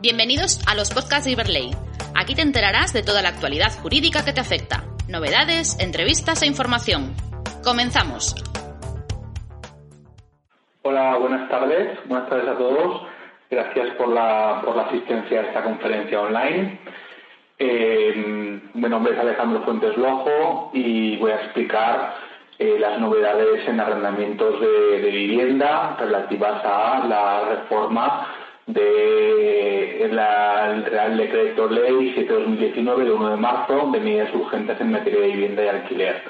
Bienvenidos a los podcasts de Iberley. Aquí te enterarás de toda la actualidad jurídica que te afecta, novedades, entrevistas e información. Comenzamos. Hola, buenas tardes. Buenas tardes a todos. Gracias por la, por la asistencia a esta conferencia online. Eh, mi nombre es Alejandro Fuentes Lojo y voy a explicar eh, las novedades en arrendamientos de, de vivienda relativas a la reforma del Real Decreto Ley 7-2019 de 1 de marzo de medidas urgentes en materia de vivienda y alquiler,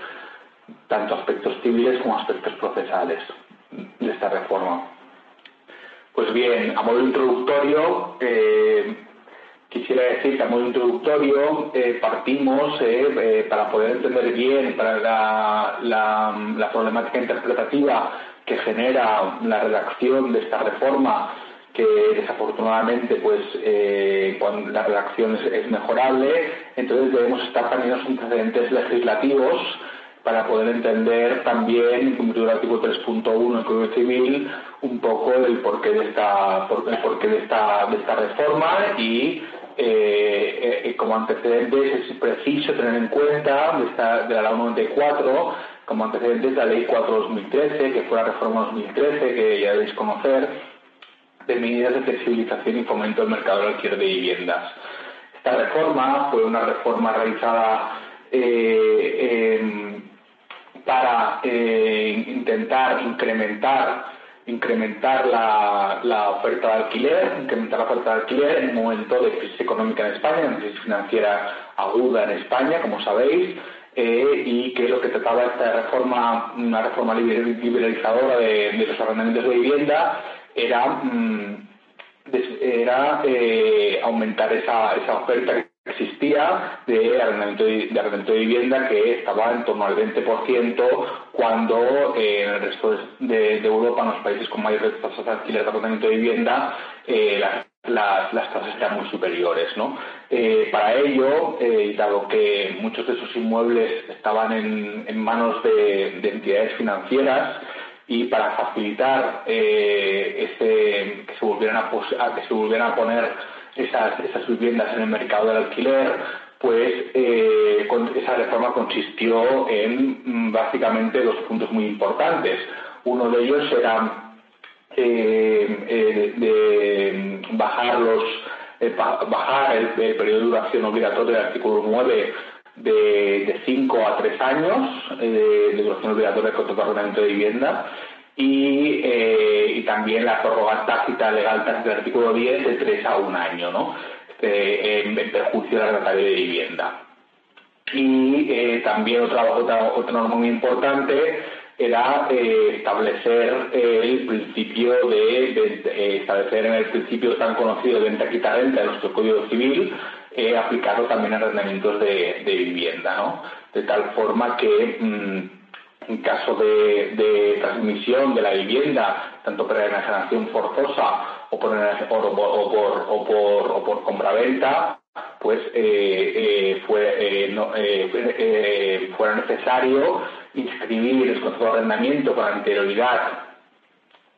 tanto aspectos civiles como aspectos procesales de esta reforma. Pues bien, a modo introductorio, eh, quisiera decir que a modo introductorio eh, partimos eh, para poder entender bien la, la problemática interpretativa que genera la redacción de esta reforma que desafortunadamente pues eh, cuando la redacción es, mejorable, entonces debemos estar también los antecedentes legislativos para poder entender también, cumplido el artículo 3.1 del Código Civil, un poco el porqué de esta, el porqué de esta, de esta reforma y eh, eh, como antecedentes es preciso tener en cuenta de, esta, de la ley 94 como antecedentes la ley 4-2013, que fue la reforma 2013, que ya debéis conocer, de medidas de flexibilización y fomento del mercado de alquiler de viviendas. Esta reforma fue una reforma realizada eh, para eh, intentar incrementar incrementar la, oferta de alquiler, incrementar la oferta de alquiler en un momento de crisis económica en España, una crisis financiera aguda en España, como sabéis, eh, y que lo que trataba esta reforma, una reforma liberalizadora de, de los arrendamientos de vivienda, era, mm, era eh, aumentar esa, esa oferta que existía de arrendamiento de, de vivienda que estaba en torno al 20% cuando eh, en el resto de, Europa, en los países con mayores tasas de alquiler de arrendamiento de vivienda, eh, las, las, tasas eran muy superiores. ¿no? para ello, dado que muchos de esos inmuebles estaban en, en manos de entidades financieras, y para facilitar eh, que, se volvieran a, que se volvieran a poner esas, esas viviendas en el mercado del alquiler, pues eh, esa reforma consistió en mm, básicamente dos puntos muy importantes. Uno de ellos era eh, de bajar los bajar el, periodo de duración obligatorio del artículo 9 de 5 a 3 años eh, de duración obligatoria de contrato de vivienda y, eh, y, también la prórroga tácita legal del artículo 10 de 3 a 1 año, ¿no? Eh, en, perjuicio del arrendatario de vivienda. Y también otra, otra, otra norma muy importante era establecer el principio de, establecer en el principio tan conocido de venta quita renta de nuestro Código Civil eh, aplicado también a arrendamientos de, vivienda, ¿no? De tal forma que mm, en caso de, transmisión de la vivienda, tanto por enajenación forzosa o por, o, por, compraventa, pues eh, eh, fue, eh, fuera necesario inscribir el contrato de arrendamiento con anterioridad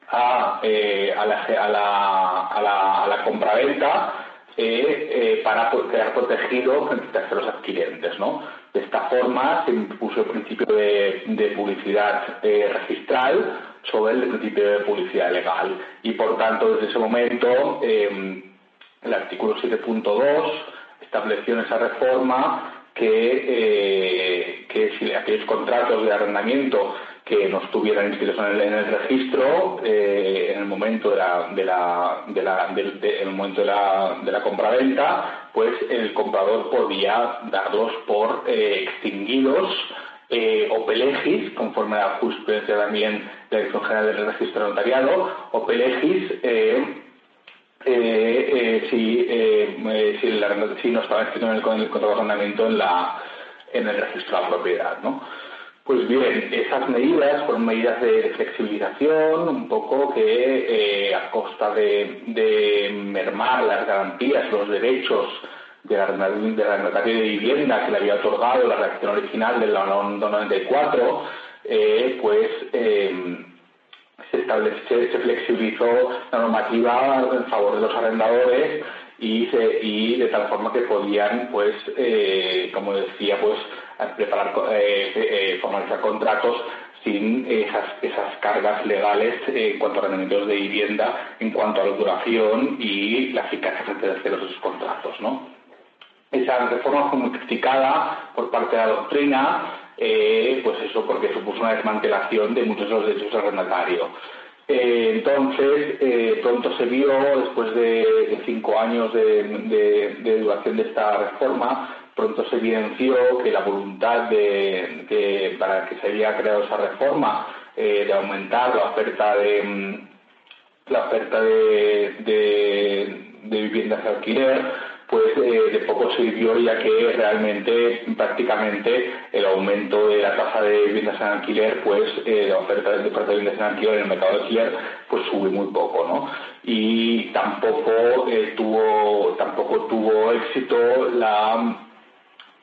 a, la, a, la, a la compraventa eh, para quedar protegido frente a los adquirentes. ¿no? De esta forma se impuso el principio de, publicidad eh, registral sobre el principio de publicidad legal y por tanto desde ese momento em, el artículo 7.2 estableció en esa reforma que, eh, que si aquellos contratos de arrendamiento que no estuvieran inscritos en el, registro eh, en el momento de la, de la, de la en el momento de la, de la compraventa, pues el comprador podía darlos por eh, extinguidos eh, o pelegis, conforme a la jurisprudencia también de la Dirección General del Registro Notariado, o pelegis si, si, si, no estaba escrito en el, contrato de arrendamiento en, la, en el registro de la propiedad. ¿no? Pues bien, esas medidas fueron medidas de flexibilización, un poco que eh, a costa de, mermar las garantías, los derechos del arrendatario de vivienda que le había otorgado la reacción original de la 94, eh, pues eh, se, se flexibilizó la normativa en favor de los arrendadores y, y de tal forma que podían, pues, eh, como decía, pues, preparar, eh, eh, formalizar contratos sin esas, esas cargas legales en cuanto a rendimientos de vivienda, en cuanto a la duración y la eficacia de esos contratos, ¿no? Esa reforma fue muy criticada por parte de la doctrina, pues eso porque supuso una desmantelación de muchos de los derechos arrendatarios. Eh, entonces, eh, pronto se vio, después de, cinco años de, duración de esta reforma, pronto se evidenció que la voluntad de, para que se había creado esa reforma eh, de aumentar la oferta de mm, la oferta de, viviendas de alquiler pues eh, de poco sirvió ya que realmente prácticamente el aumento de la tasa de viviendas en alquiler, pues eh, la oferta de, viviendas en alquiler en el mercado de alquiler, pues sube muy poco, ¿no? Y tampoco tuvo tampoco tuvo éxito la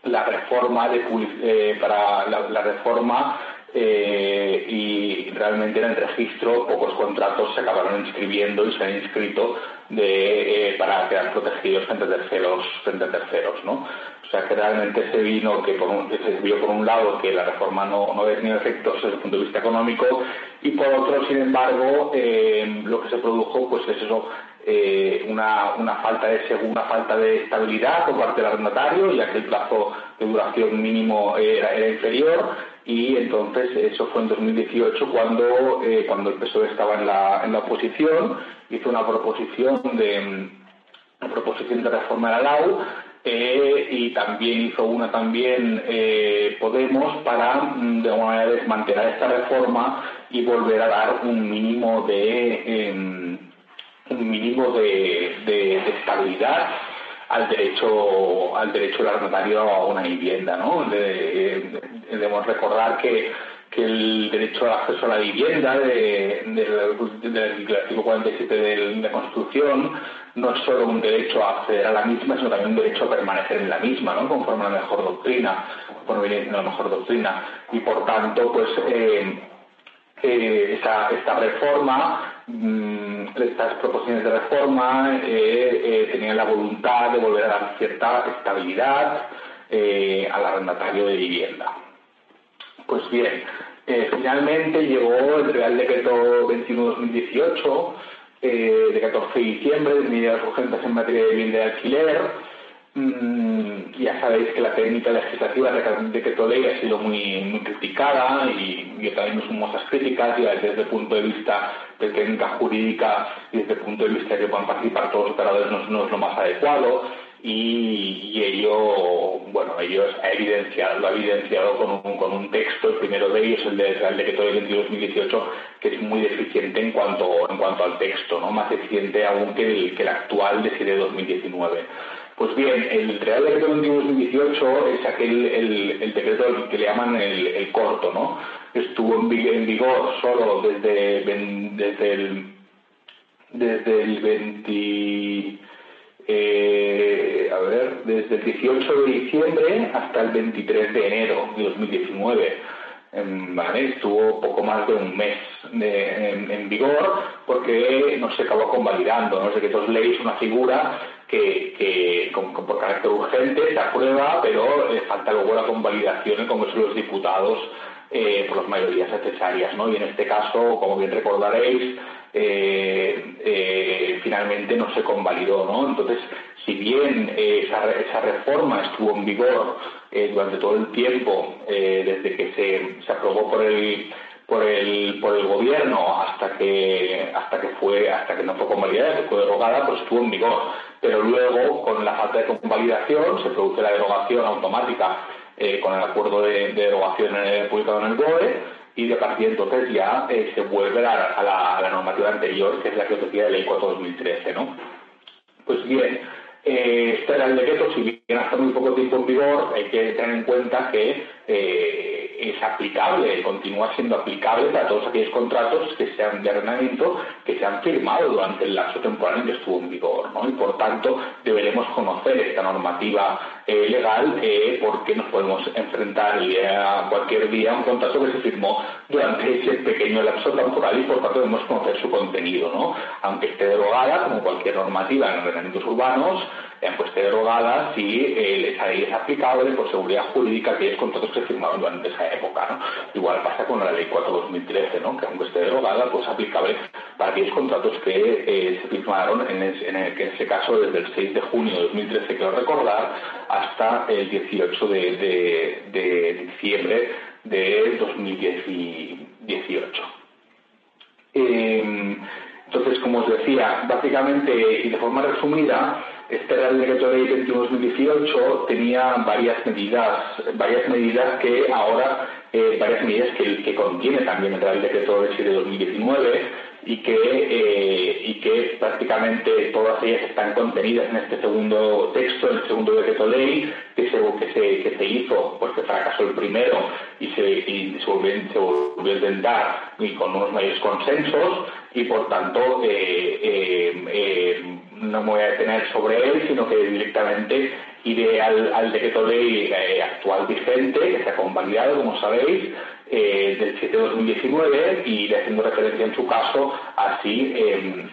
la reforma de para la reforma eh, y realmente en el registro pocos contratos se acabaron inscribiendo y se han inscrito eh, para quedar protegidos frente a terceros, frente terceros, ¿no? O sea que realmente se vino que, por un, se vio por un lado que la reforma no, no había tenido efectos desde el punto de vista económico y por otro, sin embargo, eh, lo que se produjo pues es eso, una, una, falta de una falta de estabilidad por parte del arrendatario, ya que el plazo de duración mínimo era, era inferior y entonces eso fue en 2018 cuando, eh, cuando el PSOE estaba en la, en la oposición, hizo una proposición de, una proposición de reforma de la LAU eh, y también hizo una también eh, Podemos para mm, de alguna manera desmantelar esta reforma y volver a dar un mínimo de em, un mínimo de, de estabilidad al derecho al derecho arrendatario a una vivienda, ¿no? debemos recordar que, que el derecho al acceso a la vivienda del artículo 47 de la Constitución no es solo un derecho a acceder a la misma, sino también un derecho a permanecer en la misma, ¿no? conforme a la mejor doctrina, conforme la mejor doctrina. Y por tanto, pues eh, eh, esta reforma Mm, estas proposiciones de reforma eh, eh, tenían la voluntad de volver a dar cierta estabilidad eh, al arrendatario de vivienda. Pues bien, finalmente llegó el Real Decreto 21-2018 de 14 de diciembre de medidas urgentes en materia de vivienda de alquiler. Mm, ya sabéis que la técnica legislativa de decreto ley ha sido muy, muy criticada y, y también muchas críticas y desde el punto de vista de técnica jurídica y desde el punto de vista de que puedan participar todos los operadores no, es lo más adecuado y, ello, bueno, ello ha evidenciado, lo ha evidenciado con un, con un texto, el primero de ellos, el, de, el decreto del 2018, que es muy deficiente en cuanto, en cuanto al texto, ¿no? más deficiente aún que el, actual de 2019. Pues bien, el Real Decreto 2018 es aquel, el, decreto que le llaman el, corto, ¿no? estuvo en vigor solo desde, desde el desde el 20 eh, a ver, desde el 18 de diciembre hasta el 23 de enero de 2019. Em, ¿Vale? Estuvo poco más de un mes en, vigor porque no se acabó convalidando. No sé que dos leyes una figura que, con, por carácter urgente se aprueba, pero le falta luego la convalidación en Congreso de los Diputados eh, por las mayorías necesarias. ¿no? Y en este caso, como bien recordaréis, eh, eh, finalmente no se convalidó. ¿no? Entonces, si bien esa, reforma estuvo en vigor durante todo el tiempo, desde que se, se aprobó por el por el, por el gobierno hasta que hasta que fue hasta que no fue convalidada, fue derogada, pues estuvo en vigor. Pero luego, con la falta de convalidación, se produce la derogación automática eh, con el acuerdo de, derogación publicado en el BOE y de partir entonces ya eh, se vuelve a, la, normativa anterior, que es la que decía de ley 4-2013, ¿no? Pues bien, eh, este era el decreto, si bien hasta muy poco tiempo en vigor, hay que tener en cuenta que es aplicable, continúa siendo aplicable para todos aquellos contratos que sean de arrendamiento que se han firmado durante el lapso temporal en que estuvo en vigor, ¿no? Y por tanto deberemos conocer esta normativa eh, legal eh, porque nos podemos enfrentar a cualquier día a un contrato que se firmó durante ese pequeño lapso temporal y por tanto debemos conocer su contenido, ¿no? Aunque esté derogada, como cualquier normativa en ordenamientos urbanos, pues esté derogada si eh, es aplicable por seguridad jurídica que es contratos que se firmaron durante esa época. ¿no? Igual pasa con la ley 4-2013, ¿no? que aunque esté derogada, pues es aplicable para aquellos contratos que eh, se firmaron en, en, ese caso desde el 6 de junio de 2013, quiero recordar, hasta el 18 de, diciembre de 2018. Em, entonces, como os decía, básicamente y de forma resumida, este Real Decreto Ley 21-2018 tenía varias medidas, varias medidas que ahora, eh, varias medidas que, contiene también el Real Decreto Ley de 2019 y que, eh, y que prácticamente todas ellas están contenidas en este segundo texto, en el segundo decreto ley que se, que se, que se hizo, porque fracasó el primero y se, y se, volvió, a intentar y con unos mayores consensos y por tanto eh, no me voy a detener sobre él, sino que directamente iré al, al decreto ley eh, actual vigente, que se ha convalidado, como sabéis, eh, del 7 de 2019, y iré haciendo referencia en su caso a si, em,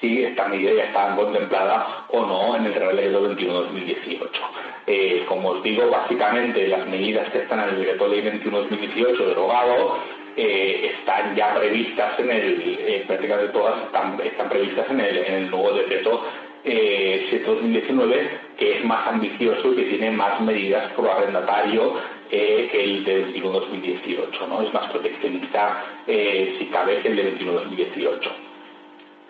si esta medida ya está contemplada o no en el Real Decreto 21-2018. Eh, como os digo, básicamente las medidas que están en el Decreto Ley 21-2018 derogado eh, están ya previstas en el, eh, prácticamente todas están, previstas en el nuevo decreto eh, 2019 que es más ambicioso y que tiene más medidas pro arrendatario eh, que el de 21-2018, ¿no? Es más proteccionista, eh, si cabe, que el de 21-2018.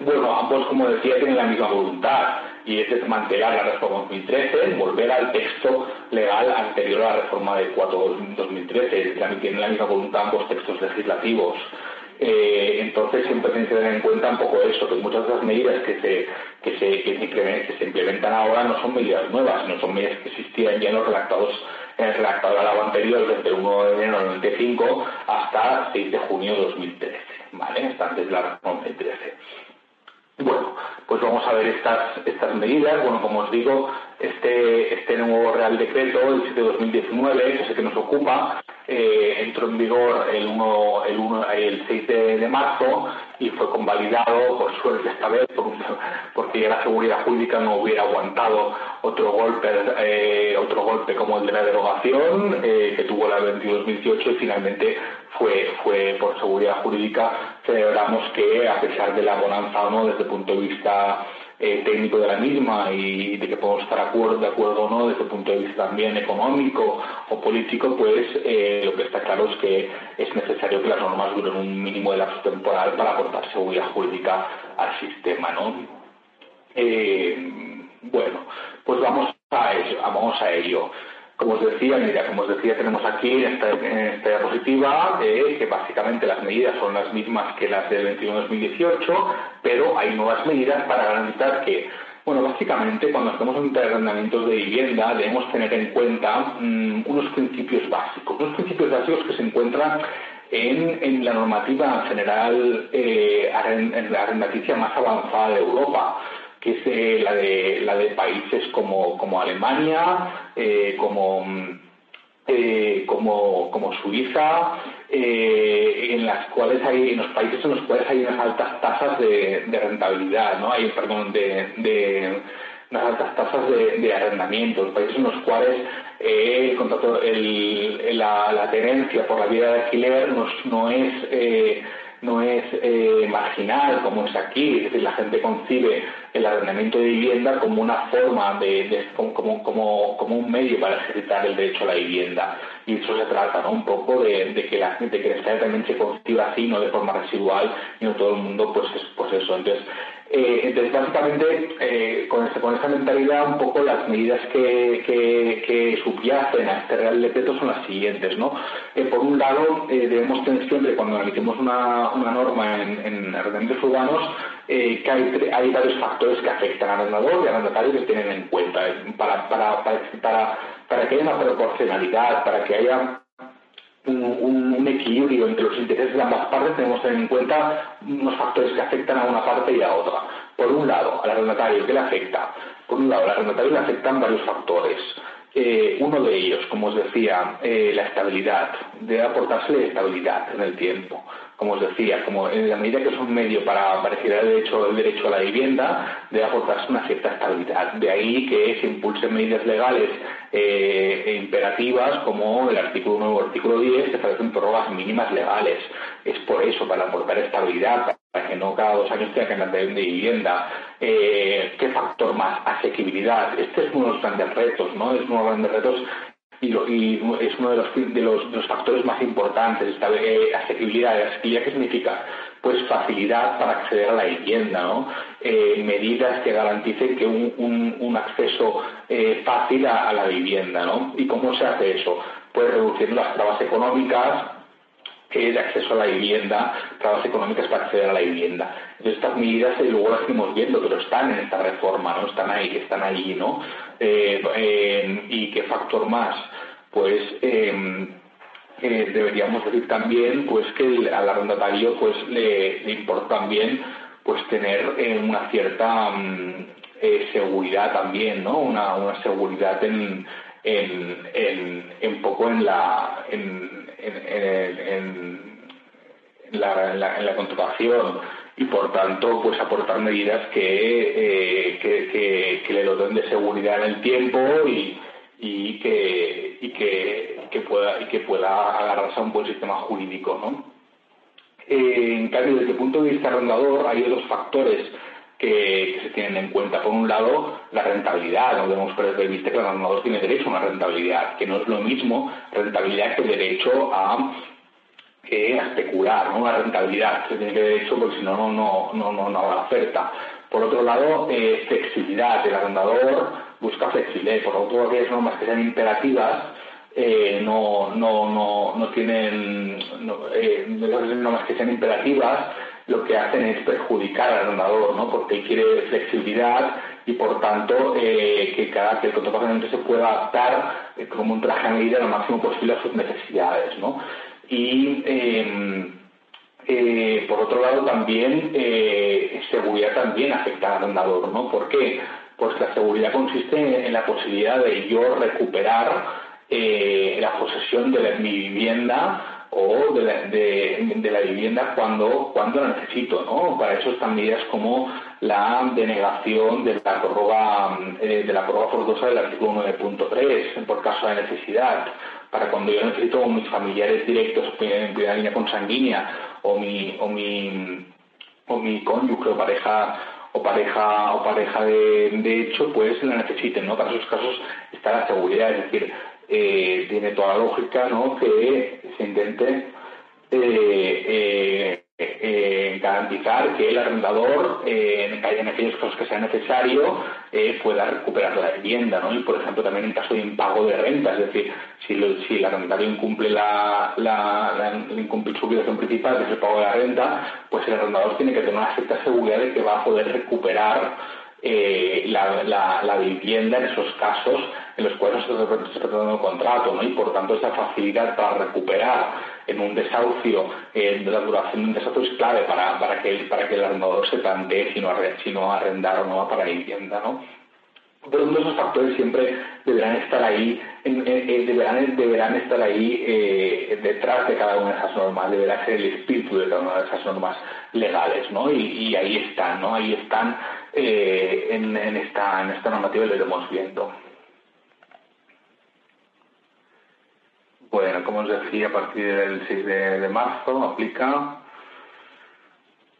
Bueno, ambos, como decía, tienen la misma voluntad y es desmantelar la reforma 2013, volver al texto legal anterior a la reforma de 4 2013. Tienen la misma voluntad ambos textos legislativos. Eh, entonces siempre tienen que tener en cuenta un poco eso, que muchas de las medidas que se, que se, que se, implementan ahora no son medidas nuevas, no son medidas que existían ya en los redactados en el redactado del agua anterior desde el 1 de enero de 95 hasta 6 de junio de 2013, ¿vale? Hasta antes de la reforma 2013. Bueno, pues vamos a ver estas, estas medidas. Bueno, como os digo, este, este nuevo Real Decreto, el 7 de 2019, que es el que nos ocupa, eh, entró en vigor el, 1, el, 1, el 6 de, marzo y fue convalidado, por suerte esta vez, porque la seguridad jurídica no hubiera aguantado otro golpe, eh, otro golpe como el de la derogación eh, que tuvo la 22-2018 y finalmente fue, fue por seguridad jurídica. Celebramos que, a pesar de la bonanza o no desde el punto de vista eh, técnico de la misma y de que podemos estar acuerdo, de acuerdo o no desde el punto de vista también económico o político, pues eh, lo que está claro es que es necesario que las normas duren un mínimo de lapso temporal para aportar seguridad jurídica al sistema, ¿no? Eh, bueno, pues vamos a ello. Vamos a ello. Como os decía, mira, como os decía, tenemos aquí esta, esta diapositiva eh, que básicamente las medidas son las mismas que las del 21-2018, pero hay nuevas medidas para garantizar que, bueno, básicamente cuando hacemos arrendamientos de vivienda debemos tener en cuenta mm, unos principios básicos, unos principios básicos que se encuentran en, la normativa general eh, arrendaticia más avanzada de Europa que es eh, la, de, la de países como, Alemania, eh, como, eh, como, Suiza, en las cuales hay, en los países en los cuales hay unas altas tasas de, rentabilidad, ¿no? Hay, perdón, de, de unas altas tasas de, arrendamiento, los países en los cuales el contrato, la, la, tenencia por la vida de alquiler no, no es no es eh, marginal como es aquí, es decir, la gente concibe el arrendamiento de vivienda como una forma de, como, como, como, un medio para ejercitar el derecho a la vivienda. Y eso se trata, ¿no? Un poco de, que la gente que también se conciba así, no de forma residual, y no todo el mundo, pues, pues eso. Entonces, eh, entonces, básicamente, eh, con, esta, con esta mentalidad, un poco las medidas que, que, subyacen a este Real Decreto son las siguientes. ¿no? Eh, por un lado, debemos tener siempre, cuando analicemos una, norma en, en urbanos, que hay, hay, varios factores que afectan al arrendador y al arrendatario que tienen en cuenta para, para, para, para que haya una proporcionalidad, para que haya un, equilibrio entre los intereses de ambas partes, tenemos que tener en cuenta unos factores que afectan a una parte y a otra. Por un lado, al arrendatario, ¿qué le afecta? Por un lado, al arrendatario le afectan varios factores. Eh, uno de ellos, como os decía, eh, la estabilidad, debe aportársele estabilidad en el tiempo. Como os decía, como en la medida que es un medio para, para el derecho, el derecho a la vivienda, debe aportarse una cierta estabilidad. De ahí que se impulsen medidas legales e imperativas como el artículo 9 o el artículo 10 que establecen prórrogas mínimas legales. Es por eso, para aportar estabilidad, para que no cada dos años tenga que andar de vivienda. Eh, ¿Qué factor más? Asequibilidad. Este es uno de los grandes retos, ¿no? Es uno de los grandes retos y, es uno de los, de los, factores más importantes, esta eh. ¿Asequibilidad qué significa? Pues facilidad para acceder a la vivienda, ¿no? Eh, medidas que garanticen que un, un, acceso eh, fácil a, la vivienda, ¿no? ¿Y cómo se hace eso? Pues reduciendo las trabas económicas, de acceso a la vivienda, trabas económicas para acceder a la vivienda. Entonces, estas medidas luego las seguimos viendo, pero están en esta reforma, ¿no? Están ahí, están allí, ¿no? Eh, eh, ¿Y qué factor más? Pues deberíamos decir también pues que al arrendatario pues le, importa también pues tener una cierta mm, seguridad también, ¿no? Una, seguridad en, en, en, en poco en la en, en, la, en, la, contratación y por tanto pues aportar medidas que, eh, que, que, le doten de seguridad en el tiempo y, y que, y que, pueda y que pueda agarrarse a un buen sistema jurídico ¿no? Eh, en cambio desde el punto de vista arrendador hay otros factores que, se tienen en cuenta. Por un lado, la rentabilidad. No debemos perder de vista que el arrendador tiene derecho a una rentabilidad, que no es lo mismo rentabilidad que derecho a, especular, ¿no? una rentabilidad. Se tiene que derecho porque si no, no, no, no, no, la oferta. Por otro lado, eh, flexibilidad. El arrendador busca flexibilidad. Por otro, aquellas normas que sean imperativas eh, no, no, no, no tienen no, eh, normas que sean imperativas lo que hacen es perjudicar al arrendador, ¿no? Porque quiere flexibilidad y por tanto eh, que cada que el contrato se pueda adaptar como un traje a medida lo máximo posible a sus necesidades, ¿no? Y em, eh, por otro lado también seguridad también afecta al arrendador, ¿no? ¿Por qué? Pues la seguridad consiste en la posibilidad de yo recuperar la posesión de mi vivienda o de la, vivienda cuando, cuando la necesito, ¿no? Para eso están medidas como la denegación de la prórroga, eh, de la prórroga forzosa del artículo 9.3 por caso de necesidad, para cuando yo necesito mis familiares directos primera línea consanguínea o mi, o mi, o mi cónyuge o pareja o pareja o pareja de, de hecho pues la necesiten, ¿no? Para esos casos está la seguridad, es decir, eh, tiene toda la lógica ¿no? que se intente eh, eh, garantizar que el arrendador, en, aquellos casos que sea necesario, pueda recuperar la vivienda. ¿no? Y, por ejemplo, también en caso de impago de renta, es decir, si, el arrendatario incumple, la, la, incumple su obligación principal, que es el pago de la renta, pues el arrendador tiene que tener una cierta seguridad de que va a poder recuperar eh, la, la, vivienda en esos casos en los cuales se está tratando un contrato, ¿no? Y por tanto esa facilidad para recuperar en un desahucio, eh, de la duración de un desahucio es clave para, para, que, para que el arrendador se plantee si no, si no arrendar o no va para vivienda, ¿no? Pero todos esos factores siempre deberán estar ahí, deberán, deberán estar ahí eh, detrás de cada una de esas normas, deberá ser el espíritu de cada una de esas normas legales, ¿no? Y, ahí están, ¿no? Ahí están eh, en, esta, en esta normativa y lo iremos viendo. Bueno, como os decía, a partir del 6 de, marzo aplica.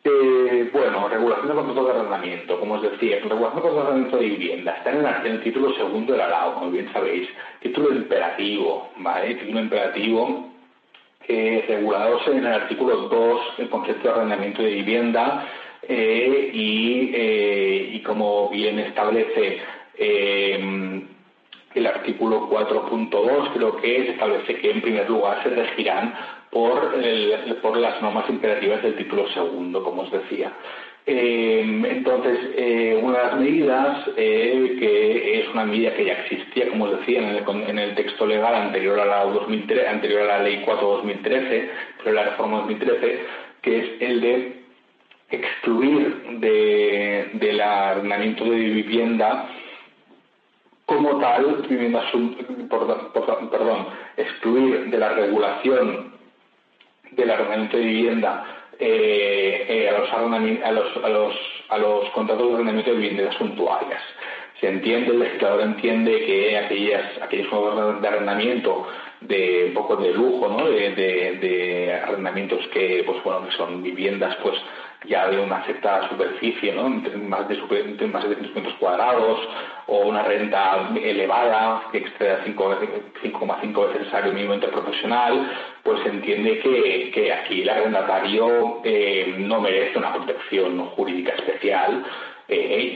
Eh, bueno, regulación de contratos de arrendamiento, como os decía, regulación de contratos de arrendamiento de vivienda, está en el, título segundo de la LAO, como bien sabéis, título imperativo, ¿vale? Título imperativo eh, regulados en el artículo 2 el concepto de arrendamiento de vivienda eh, y, eh, y, como bien establece eh, el artículo 4.2, creo que es, establece que en primer lugar se regirán por, por las normas imperativas del título segundo, como os decía. entonces, una de las medidas, que es una medida que ya existía, como os decía, en el, en el texto legal anterior a la 2003, anterior a la Ley 4-2013, pero la reforma 2013, que es el de excluir de, del arrendamiento de vivienda como tal, perdón, excluir de la regulación del arrendamiento de vivienda eh, eh, a los contratos de arrendamiento de viviendas suntuarias. Se entiende, el legislador entiende que aquellas, aquellos contratos de arrendamiento de un poco de lujo, ¿no? de, de, arrendamientos que, pues bueno, que son viviendas, pues ya de una cierta superficie, ¿no? más de, super, más de metros cuadrados, o una renta elevada que exceda 5,5 veces el salario mínimo interprofesional, pues se entiende que, que aquí el arrendatario eh, no merece una protección jurídica especial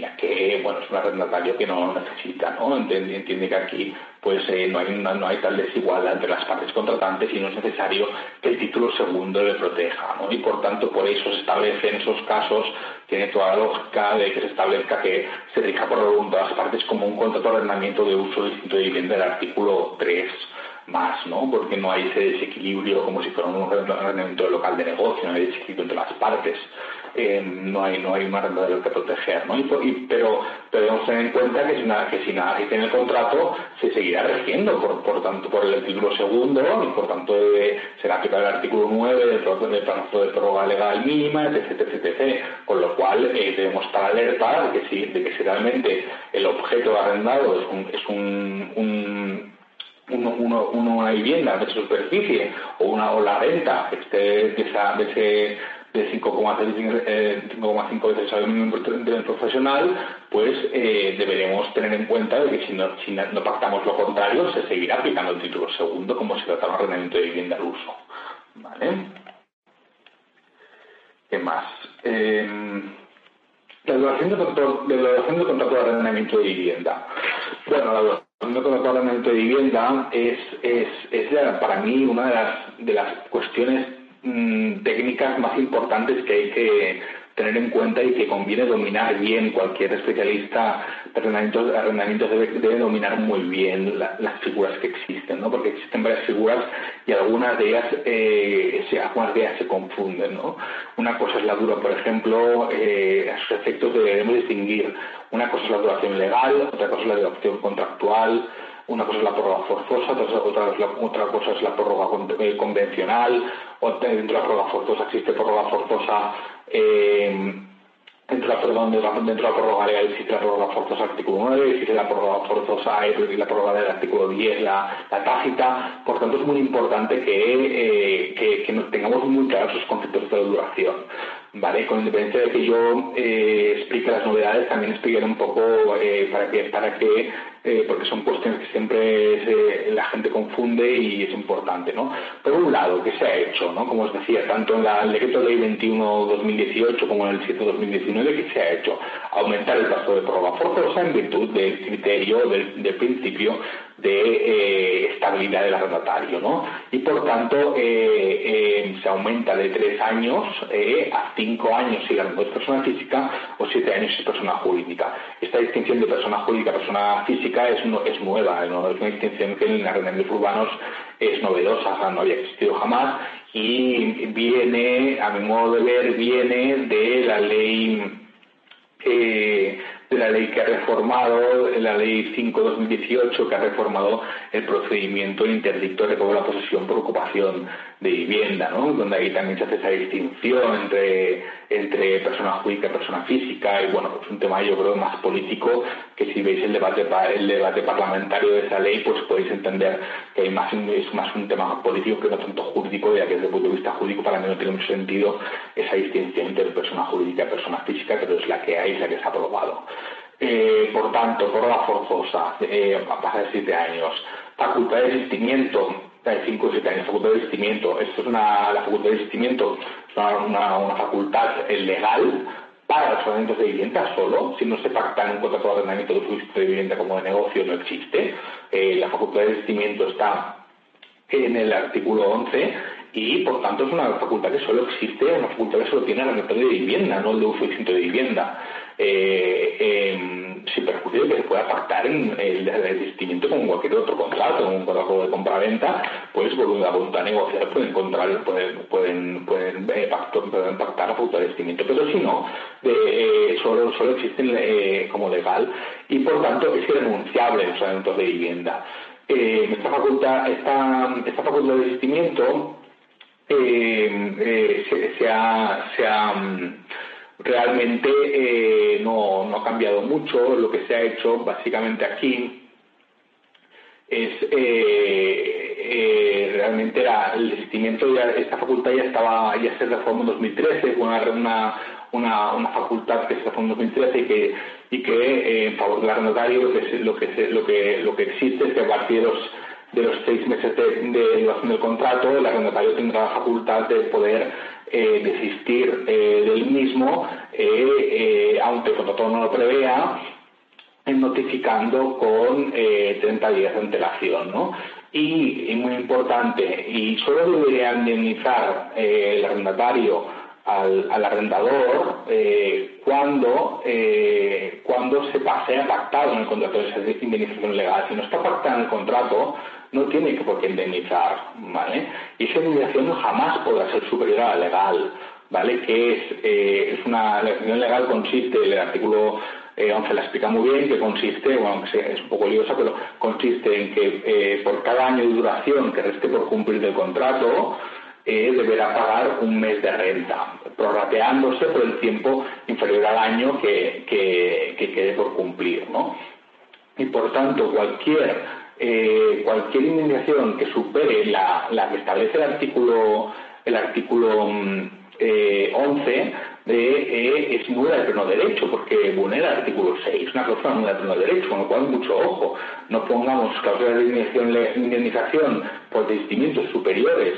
ya que bueno es un arrendatario que no necesita, ¿no? Entiende, que aquí pues eh, no, hay no hay tal desigualdad entre las partes contratantes y no es necesario que el título segundo le proteja, ¿no? Y por tanto por eso se establece en esos casos, tiene toda la lógica de que se establezca que se rija por de las partes como un contrato de arrendamiento de uso distinto de vivienda del artículo 3 más, ¿no? Porque no hay ese desequilibrio como si fuera un arrendamiento local de negocio, no hay desequilibrio entre las partes. Eh, no hay no hay un arrendador que proteger, ¿no? Y, pero, debemos tener en cuenta que si nada que si nada en el contrato se seguirá regiendo por, por tanto por el artículo segundo y por tanto será aplicable el artículo 9 del plazo de, de prórroga legal mínima, etc, etc, etc. Con lo cual eh, debemos estar alerta de que si de que si realmente el objeto arrendado es un, es un, un una vivienda de superficie o una o la renta que esté de, esa, de ese de 5,5 eh, veces el salario mínimo profesional, pues eh, deberemos tener en cuenta que si no, pactamos lo contrario, se seguirá aplicando el título segundo como si tratara un arrendamiento de vivienda al uso. ¿Vale? ¿Qué más? Eh, la duración del contrato de, arrendamiento de vivienda. Bueno, la duración del contrato de arrendamiento de vivienda es, es, es para mí una de las, de las cuestiones Mm, técnicas más importantes que hay que tener en cuenta y que conviene dominar bien. Cualquier especialista de arrendamientos, debe, dominar muy bien las figuras que existen, ¿no? porque existen varias figuras y algunas de ellas, eh, se, algunas de ellas se confunden. ¿no? Una cosa es la dura, por ejemplo, eh, a sus efectos debemos distinguir. Una cosa es la duración legal, otra cosa es la duración contractual, una cosa es la prórroga forzosa, otra, otra, cosa es la prórroga eh, convencional, dentro de la prórroga forzosa existe prórroga forzosa, eh, dentro, de la, prórroga legal existe la prórroga forzosa artículo 9, existe la prórroga forzosa y la prórroga del artículo 10, la, la tácita, por tanto es muy importante que, eh, que, que tengamos muy claros los conceptos de duración. ¿Vale? Con independencia de que yo eh, explique las novedades, también explicaré un poco eh, para que, para que eh, porque son cuestiones que siempre la gente confunde y es importante, ¿no? Por un lado, ¿qué se ha hecho, ¿no? Como os decía, tanto en el decreto ley 21-2018 como en el 7-2019, ¿qué se ha hecho? Aumentar el plazo de prueba forzosa en virtud del criterio, del principio de eh, estabilidad del arrendatario, ¿no? Y por tanto eh, eh, se aumenta de tres años a cinco años si la es persona física o siete años si es persona jurídica. Esta distinción de persona jurídica a persona física es, nueva, es una distinción que en arrendamientos urbanos es novedosa, no había existido jamás y viene, a mi modo de ver, viene de la ley la ley que ha reformado, la ley 5-2018, que ha reformado el procedimiento interdicto de la posesión por ocupación de vivienda, ¿no? donde ahí también se hace esa distinción entre, entre persona jurídica y persona física, y bueno, es un tema yo creo más político, que si veis el debate, el debate parlamentario de esa ley, pues podéis entender que es más un tema político que no tanto jurídico, ya que desde el punto de vista jurídico para mí no tiene mucho sentido esa distinción entre persona jurídica y persona física, pero es la que hay, es la que se ha aprobado. Eh, por tanto, la forzosa, eh, a pasar de siete años, facultad de desistimiento, de 5 o 7 años, facultad de desistimiento. Esto es una, la facultad de desistimiento es una, una, facultad legal para los arrendamientos de vivienda solo, si no se pacta en un contrato de arrendamiento de uso de vivienda como de negocio, no existe. Eh, la facultad de desistimiento está en el artículo 11 y por tanto es una facultad que solo existe, una facultad que solo tiene el arrendamiento de vivienda, no el de uso distinto de vivienda. Eh, eh, sin perjuicio se pueda pactar en el, desistimiento con cualquier otro contrato, un contrato de compra-venta, pues por la voluntad de negociar pueden pueden, pueden, pueden, eh, pactar la facultad de desistimiento, pero si no, eh, solo, solo existen eh, como legal y por tanto es irrenunciable en los asuntos de vivienda. esta facultad, esta, esta facultad de desistimiento se, ha, se ha realmente eh, no, no, ha cambiado mucho. Lo que se ha hecho básicamente aquí es eh, eh, realmente era el desistimiento de esta facultad ya estaba ya se reformó en 2013 fue una, una, una, facultad que se reformó en 2013 y que y que en favor del arrendatario lo que lo que lo que lo que existe es que a partir de los de los seis meses de, de duración del contrato el arrendatario tendrá la facultad de poder eh, desistir eh, del mismo, eh, aunque el contrato no lo prevea, notificando con 30 días de antelación. ¿no? Y, muy importante, y solo debería indemnizar el arrendatario al, arrendador cuando, cuando se pase a pactado en el contrato de indemnización legal. Si no está pactado en el contrato, no tiene por qué indemnizar, ¿vale? Y esa indemnización jamás podrá ser superior a la legal, ¿vale? Que es, eh, es una, la indemnización legal consiste, el artículo 11 eh, la explica muy bien, que consiste, bueno, es un poco liosa, pero consiste en que eh, por cada año de duración que reste por cumplir del contrato, deberá pagar un mes de renta, prorrateándose por el tiempo inferior al año que, que, que quede por cumplir, ¿no? Y por tanto, cualquier eh, cualquier indemnización que supere la, que establece el artículo el artículo 11 mm, eh, eh, es nula de pleno derecho, porque vulnera el artículo 6, una cláusula nula de pleno derecho, con lo cual mucho ojo, no pongamos cláusulas de indemnización por distimientos superiores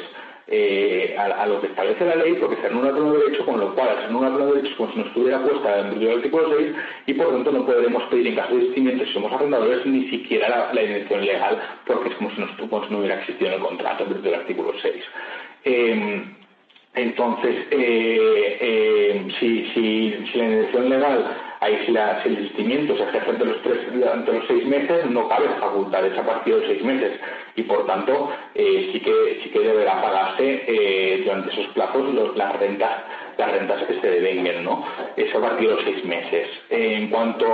eh, a, lo que establece la ley porque se anula pleno derecho, con lo cual se anula pleno derecho como si no estuviera puesta en el artículo 6 y por tanto no podremos pedir en caso de distinmiento si somos arrendadores ni siquiera la, la legal porque es como si, no, hubiera existido en el contrato del artículo 6. Em, entonces, eh, eh, si, si, si, la inhibición legal, ahí si, la, el desistimiento se ejerce entre los, tres, los seis meses, no cabe facultades a partir de los seis meses y por tanto eh, sí, que, sí que deberá pagarse durante esos plazos las rentas las rentas que se devenguen, ¿no? Eso a partir de los seis meses. en cuanto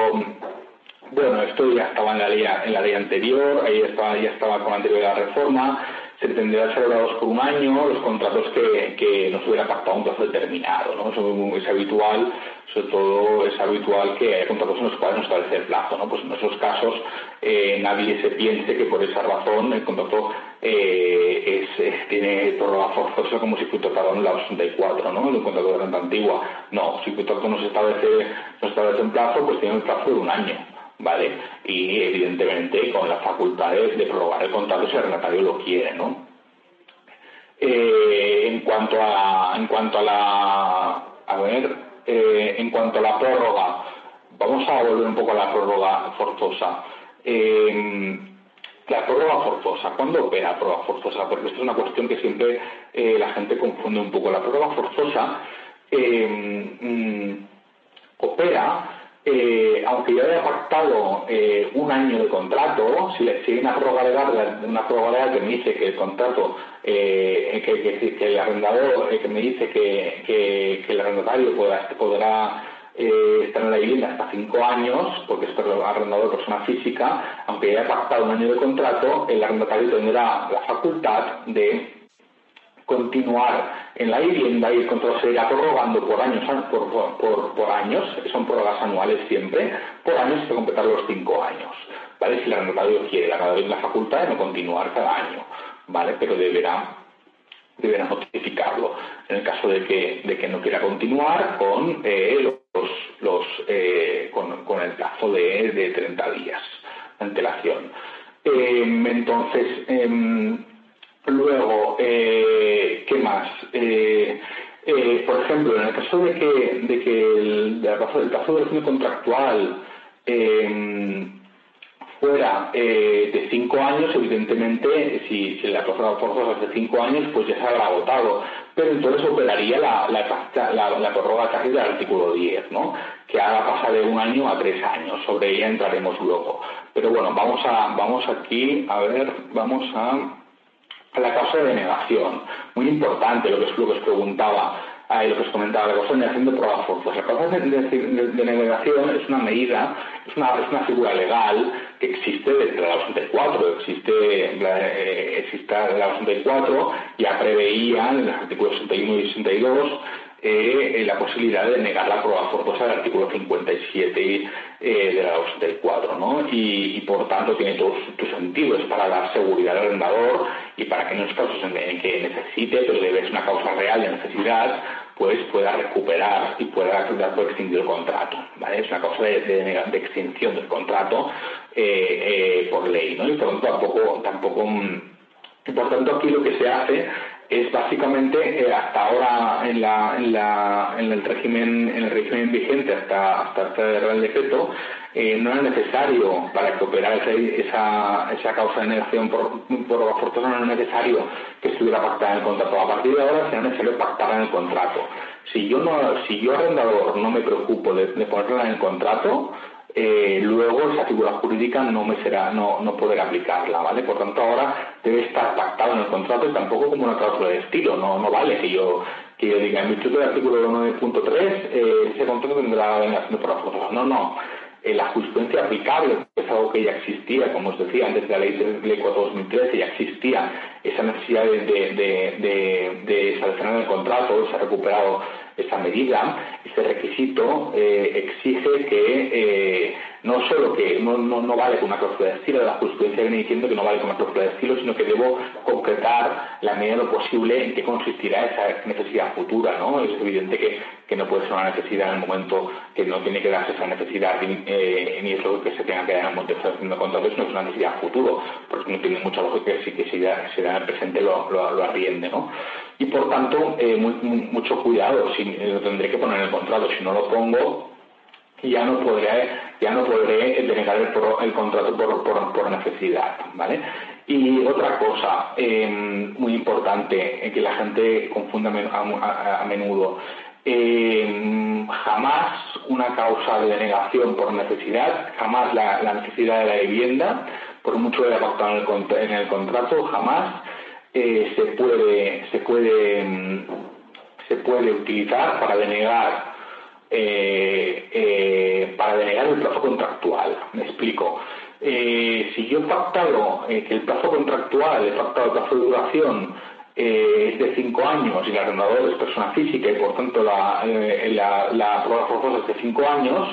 bueno, esto ya estaba en la ley, en la ley anterior, ahí estaba, ya estaba con la anterior reforma, se tendría celebrados por un año los contratos que, no se hubiera pactado un plazo determinado. ¿no? Es habitual, sobre todo es habitual que haya contratos en los cuales no establece el plazo. ¿no? Pues en esos casos eh, nadie se piense que por esa razón el contrato eh, es, tiene prórroga forzosa como si fue tratado en la 84, ¿no? en un contrato de renta antigua. No, si el contrato no se establece, no establece un plazo, pues tiene un plazo de un año. ¿Vale? Y evidentemente con las facultades de prorrogar el contrato si el arrendatario lo quiere, ¿no? Eh, en cuanto a en cuanto a la a ver eh, en cuanto a la prórroga vamos a volver un poco a la prórroga forzosa eh, la prórroga forzosa ¿cuándo opera la prórroga forzosa? porque esto es una cuestión que siempre la gente confunde un poco la prórroga forzosa mm, eh, aunque yo haya pactado eh, un año de contrato, si, si hay una prórroga legal, una prórroga que me dice que el contrato, eh, que, el arrendador, que me dice que, el arrendatario podrá, podrá estar en la vivienda hasta cinco años, porque es arrendador persona física, aunque haya pactado un año de contrato, el arrendatario tendrá la facultad de continuar en la vivienda y el contrato se irá prorrogando por años, por, años, son prórrogas anuales siempre, por años hasta completar los cinco años. ¿vale? Si el arrendatario quiere la, la facultad de no continuar cada año, ¿vale? pero deberá, deberá notificarlo. En el caso de que, de que no quiera continuar con, eh, los, los eh, con, con, el plazo de, de 30 días de antelación. Eh, entonces, em, Luego, eh, ¿qué más? Eh, eh, por ejemplo, en el caso de que, de que el, de plazo, del contractual fuera medida eh, de cinco años, evidentemente, si, si la prórroga forzosa es de cinco años, pues ya se habrá agotado. Pero entonces operaría la, la, prórroga casi del artículo 10, ¿no? que haga pasar de un año a tres años. Sobre ella entraremos luego. Pero bueno, vamos, a, vamos aquí a ver, vamos a la causa de denegación. Muy importante lo que, es, lo que os preguntaba y lo que os comentaba, la causa de negación de pruebas forzosas. La causa de, denegación es una medida, es una, es una figura legal que existe desde la 84, existe, eh, existe la 84, ya preveía en los artículos 61 y 62 eh, la posibilidad de negar la prueba forzosa del artículo 57 eh, de la 84, ¿no? Y, por tanto tiene todo su, sentido, es para dar seguridad al arrendador y para que en los casos en, que necesite, pero debe ser una causa real de necesidad, pues pueda recuperar y pueda dar por extinguir el contrato, ¿vale? Es una causa de, extinción del contrato eh, por ley, ¿no? Y por tanto tampoco, tampoco mm, por tanto aquí lo que se hace es básicamente eh, hasta ahora en, la, la, el régimen vigente hasta hasta este Real Decreto eh, no era necesario para que operara esa, causa de negación por, por forzosa no era necesario que estuviera pactada en el contrato. A partir de ahora será necesario pactarla en el contrato. Si yo si yo arrendador no me preocupo de ponerla en el contrato eh, luego esa figura jurídica no me será, no, no poder aplicarla, ¿vale? Por tanto, ahora debe estar pactado en el contrato y tampoco como una cláusula de estilo, no, no vale que yo, que yo diga, en virtud del artículo 9.3, eh, ese contrato tendrá vengación por la No, no. Eh, la jurisprudencia aplicable, que es algo que ya existía, como os decía, antes de la ley, ley 4 2013, ya existía esa necesidad de, de, de, de, el contrato, se ha recuperado esa medida, ese requisito eh, exige que eh, no solo que no, no, no, vale con una cláusula de estilo, la jurisprudencia viene diciendo que no vale con una cláusula de estilo, sino que debo concretar la medida de lo posible en qué consistirá esa necesidad futura, ¿no? Es evidente que, que no puede ser una necesidad en el momento que no tiene que darse esa necesidad, eh, ni es lo que se tenga que dar en el momento que está haciendo contrato, sino es una necesidad futuro, porque no tiene mucha lógica que si que se da, en el presente lo, lo, arriende, ¿no? y por tanto eh, mucho cuidado, si, lo tendré que poner en el contrato, si no lo pongo ya no podré ya no podré denegar el, contrato por, necesidad, ¿vale? Y otra cosa em, muy importante que la gente confunde a, menudo, em, jamás una causa de denegación por necesidad, jamás la, necesidad de la vivienda, por mucho que haya pactado en el contrato, jamás eh, se puede se puede mm, se puede utilizar para denegar eh, eh, para denegar el plazo contractual me explico. Si yo he pactado que el plazo contractual he pactado el plazo de duración es de cinco años y el arrendador es persona física y por tanto la, prueba forzosa es de cinco años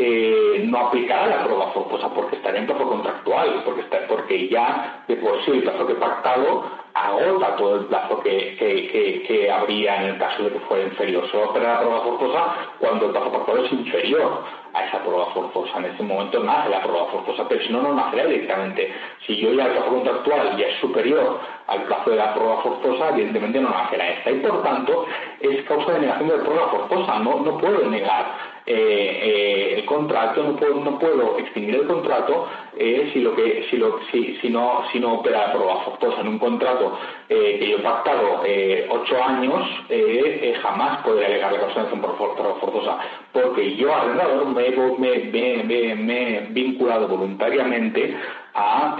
eh, no aplicará la prueba forzosa porque estaría en plazo contractual, porque, porque ya de por sí el plazo que he pactado agota todo el plazo que, que, que, habría en el caso de que fuera inferior. Solo la prueba forzosa cuando el plazo pactado es inferior a esa prueba forzosa. En ese momento nace la prueba forzosa, pero si no, no nacerá directamente. Si yo ya el plazo contractual ya es superior al plazo de la prueba forzosa, evidentemente no nacerá esta. Y por tanto, es causa de negación de la prueba forzosa. No, no puedo negar eh, eh, el contrato, no puedo, no puedo extinguir el contrato eh, si lo que si lo si, si no si no opera la prueba forzosa en un contrato que yo he pactado ocho años jamás podré alegar la de por prueba forzosa porque yo arrendador me, me, me, me he vinculado voluntariamente a,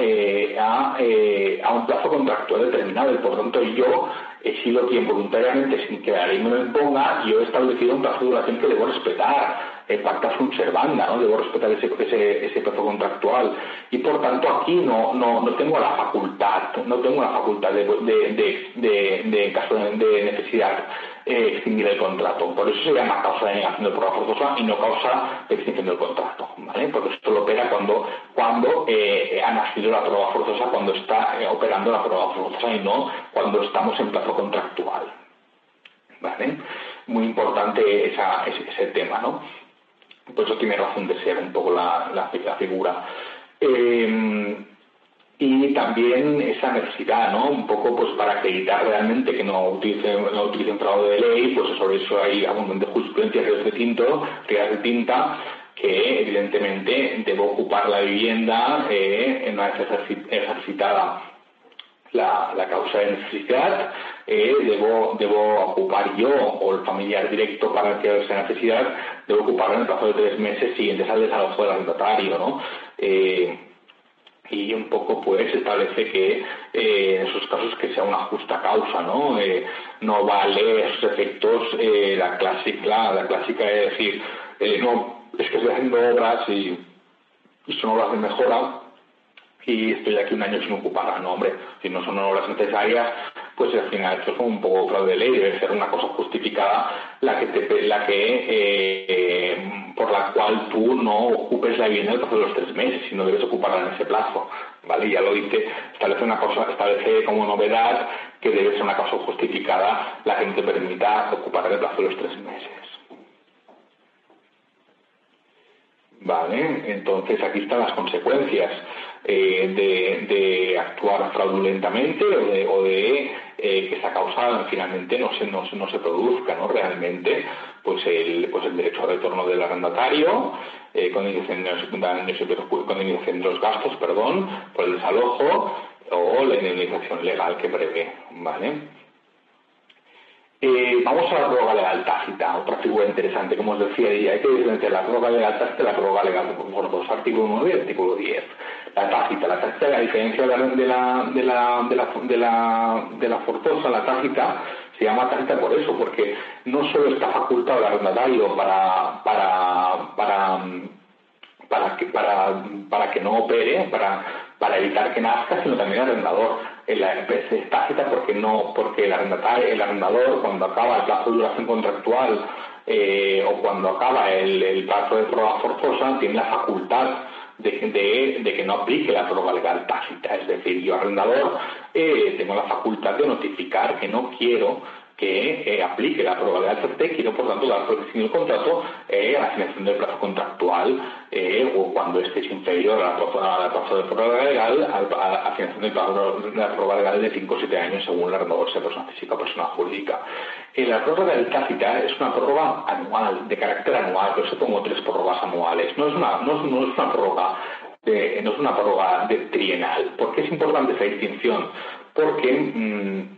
a, a un plazo contractual determinado y por tanto yo he sido quien voluntariamente, sin que la ley me lo imponga, yo he establecido un plazo de duración que debo respetar, eh, pacta un servanda, ¿no? Debo respetar ese, ese, ese plazo contractual. Y por tanto aquí no, no, no tengo la facultad, no tengo la facultad de, de, de, de caso de necesidad eh, extinguir el contrato. Por eso se llama causa de negación de prueba forzosa y no causa de extinción del contrato, ¿vale? Porque esto lo opera cuando, cuando eh, ha nacido la prueba forzosa, cuando está eh, operando la prueba forzosa y no cuando estamos en plazo contractual, ¿vale? Muy importante esa, ese, tema, ¿no? Por eso tiene razón de ser un poco la, la, figura. Eh, y también esa necesidad, ¿no? Un poco pues para acreditar realmente que no utilicen, no utilicen fraude de ley, pues sobre eso hay abundante jurisprudencia, ríos de tinto, ríos de tinta, que evidentemente debo ocupar la vivienda eh, en una vez ejercitada la, la, causa de necesidad, eh, debo, debo ocupar yo o el familiar directo para que esa necesidad, debo ocuparlo en el plazo de tres meses siguientes al desalojo del arrendatario, ¿no? Eh, y un poco pues establece que eh, en esos casos que sea una justa causa, ¿no? Eh, no vale esos efectos la clásica, la clásica es decir, no, es que estoy haciendo obras y, son obras de mejora y estoy aquí un año sin ocupar, no hombre, si no son obras necesarias, pues al final esto es un poco fraude de ley, debe ser una cosa justificada la que eh, por la cual tú no ocupes la vivienda plazo de los tres meses, sino debes ocuparla en ese plazo, ¿vale? Ya lo dice, establece una cosa, establece como novedad que debe ser una cosa justificada la que te permita ocupar el plazo de los tres meses. Vale, entonces aquí están las consecuencias eh, de, actuar fraudulentamente o de, eh, que esa causa finalmente no se, no, no se produzca ¿no? realmente pues el, pues el derecho al retorno del arrendatario eh, con indemnización de los gastos perdón por el desalojo o la indemnización legal que prevé ¿vale? Eh, vamos a la prórroga legal tácita, otra figura interesante, como os decía, y hay que diferenciar la prórroga legal tácita y la prórroga legal por dos, artículo 9 y artículo 10. La tácita, la tácita, la diferencia de la, de la, de la, de la, de la, forzosa, la tácita, se llama tácita por eso, porque no solo está facultado el arrendatario para, para, para, para, que, para, para que no opere, para, para evitar que nazca, sino también el arrendador la empresa es tácita porque no porque el arrendatario, el arrendador cuando acaba el plazo de duración contractual eh, o cuando acaba el, plazo de prueba forzosa tiene la facultad de, que no aplique la prórroga legal tácita. Es decir, yo arrendador eh, tengo la facultad de notificar que no quiero que eh, aplique la prórroga legal tácita y quiero, por tanto, dar protección del contrato eh, a la asignación del plazo contractual eh, o cuando este es inferior al plazo, de prórroga legal, a la asignación del plazo de la prórroga legal de 5 o 7 años según la arrendador sea persona física o persona jurídica. la prórroga legal tácita es una prórroga anual, de carácter anual, por eso pongo tres prórrogas anuales. No es una, no es, no es una prórroga no es una prórroga de trienal. ¿Por qué es importante esa distinción? Porque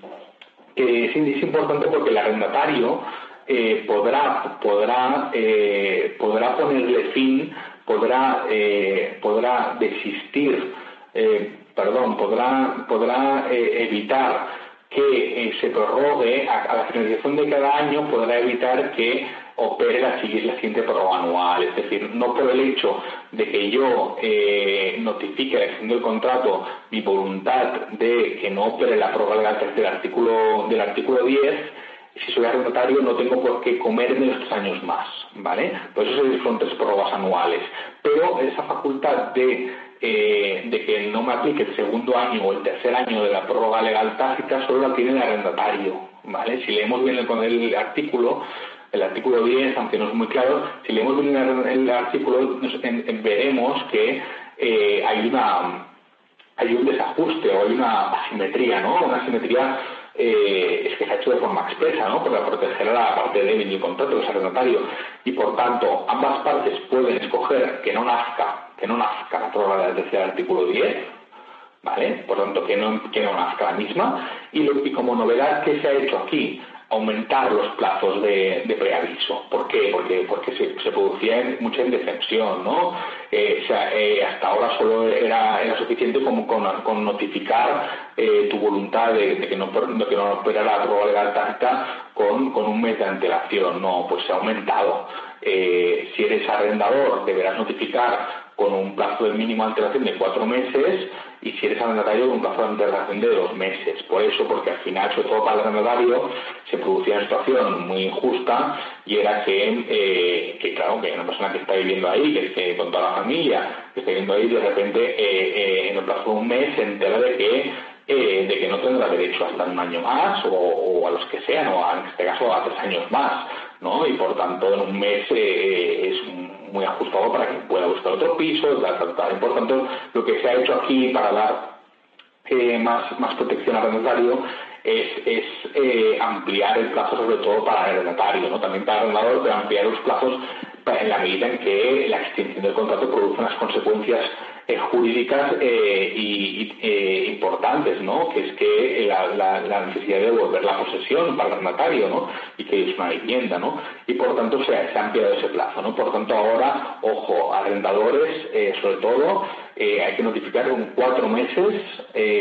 mm, es, importante porque el arrendatario eh, podrá, podrá, eh, podrá ponerle fin, podrá, eh, podrá desistir, perdón, podrá, podrá evitar que se prorrogue a, la finalización de cada año, podrá evitar que opere la, siguiente prórroga anual. Es decir, no por el hecho de que yo eh, notifique la extensión del contrato mi voluntad de que no opere la prórroga legal del artículo, del artículo 10, si soy arrendatario no tengo por qué comerme tres años más, ¿vale? Por eso son tres prórrogas anuales. Pero esa facultad de, eh, de que no me aplique el segundo año o el tercer año de la prórroga legal tácita solo la tiene el arrendatario, ¿vale? Si leemos bien con el artículo, el artículo 10, aunque no es muy claro, si leemos bien el, artículo, veremos que eh, hay un desajuste o hay una asimetría, ¿no? Una asimetría eh, es que se ha hecho de forma expresa, ¿no? Para proteger a la parte débil del contrato, del arrendatario. Y por tanto, ambas partes pueden escoger que no nazca, que no nazca la prórroga del artículo 10, ¿vale? Por tanto, que no, que no nazca la misma. Y, lo, y como novedad que se ha hecho aquí, aumentar los plazos de, preaviso. ¿Por qué? Porque, porque se, producía mucha indefensión, ¿no? Eh, o sea, eh, hasta ahora solo era, suficiente como con, notificar eh, tu voluntad de, que no, que no operara la prueba legal tácita con, con un mes de antelación. No, pues se ha aumentado. si eres arrendador, deberás notificar con un plazo de mínimo antelación de cuatro meses y si eres arrendatario con un plazo de antelación de dos meses. Por eso, porque al final, sobre todo para el arrendatario, se producía una situación muy injusta y era que, eh, que claro, que una persona que está viviendo ahí, que, que con toda la familia, que está viviendo ahí, de repente eh, eh, en el plazo de un mes se entera de que de que no tendrá derecho a estar un año más o, a los que sean, o en este caso a tres años más, ¿no? Y por tanto en un mes es un muy ajustado para que pueda buscar otro piso, tal, tal, Por tanto, lo que se ha hecho aquí para dar eh, más, más protección al arrendatario es, es eh, ampliar el plazo sobre todo para el arrendatario, ¿no? también para el arrendador, pero ampliar los plazos en la medida en que la extinción del contrato produce unas consecuencias eh, jurídicas eh, y, eh, importantes, ¿no? Que es que la, necesidad de devolver la posesión para el arrendatario, ¿no? Y que es una vivienda, ¿no? Y por tanto se, ha ampliado ese plazo, ¿no? Por tanto ahora, ojo, arrendadores, sobre todo, hay que notificar con cuatro meses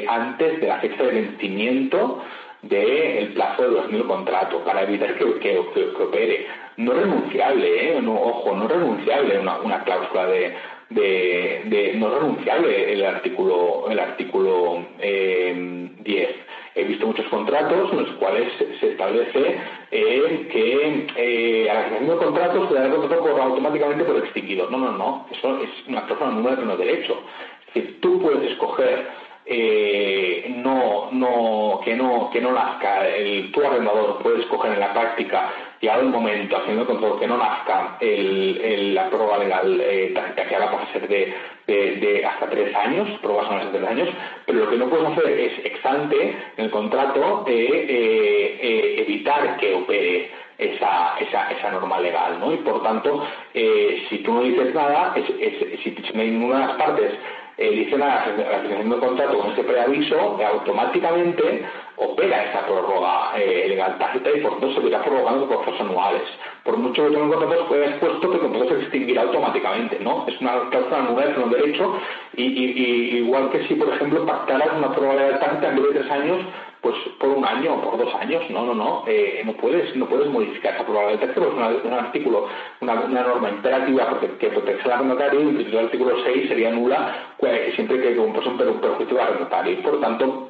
antes de la fecha de vencimiento del plazo de 2000 contrato para evitar que, que, opere. No renunciable, ¿eh? No, ojo, no renunciable una cláusula de, de, de, no renunciable el artículo el artículo eh, 10. He visto muchos contratos en los cuales se establece eh, que eh, a la creación de contratos se da el contrato por, automáticamente por extinguido. No, no, no. Eso es una cláusula número no derecho. Es decir, tú puedes escoger eh, no, no, que no, que no nazca, el, tu arrendador puede escoger en la práctica, llegado el momento, haciendo control que no nazca el, la prueba legal eh, que ahora pasa a ser de, de, hasta tres años, pruebas son hasta tres años, pero lo que no puedes hacer es exante en el contrato eh, eh, evitar que opere esa, esa, esa norma legal, ¿no? Y por tanto, si tú no dices nada, si ninguna de las partes eh, dice la, la de contrato con ese preaviso, automáticamente opera esa prórroga eh, legal tácita y por tanto se irá prorrogando plazos anuales. Por mucho que tenga un contrato expuesto que el contrato se extinguirá automáticamente, ¿no? Es una cláusula nula de un derecho y, igual que si, por ejemplo, pactaras una prórroga legal tácita en vez de tres años, pues por un año o por dos años, no, no, no, eh, no puedes, no puedes modificar esa legal tácita porque es un artículo, una, norma imperativa que protege al arrendatario y el artículo 6 sería nula siempre que un perjuicio arrendatario y por tanto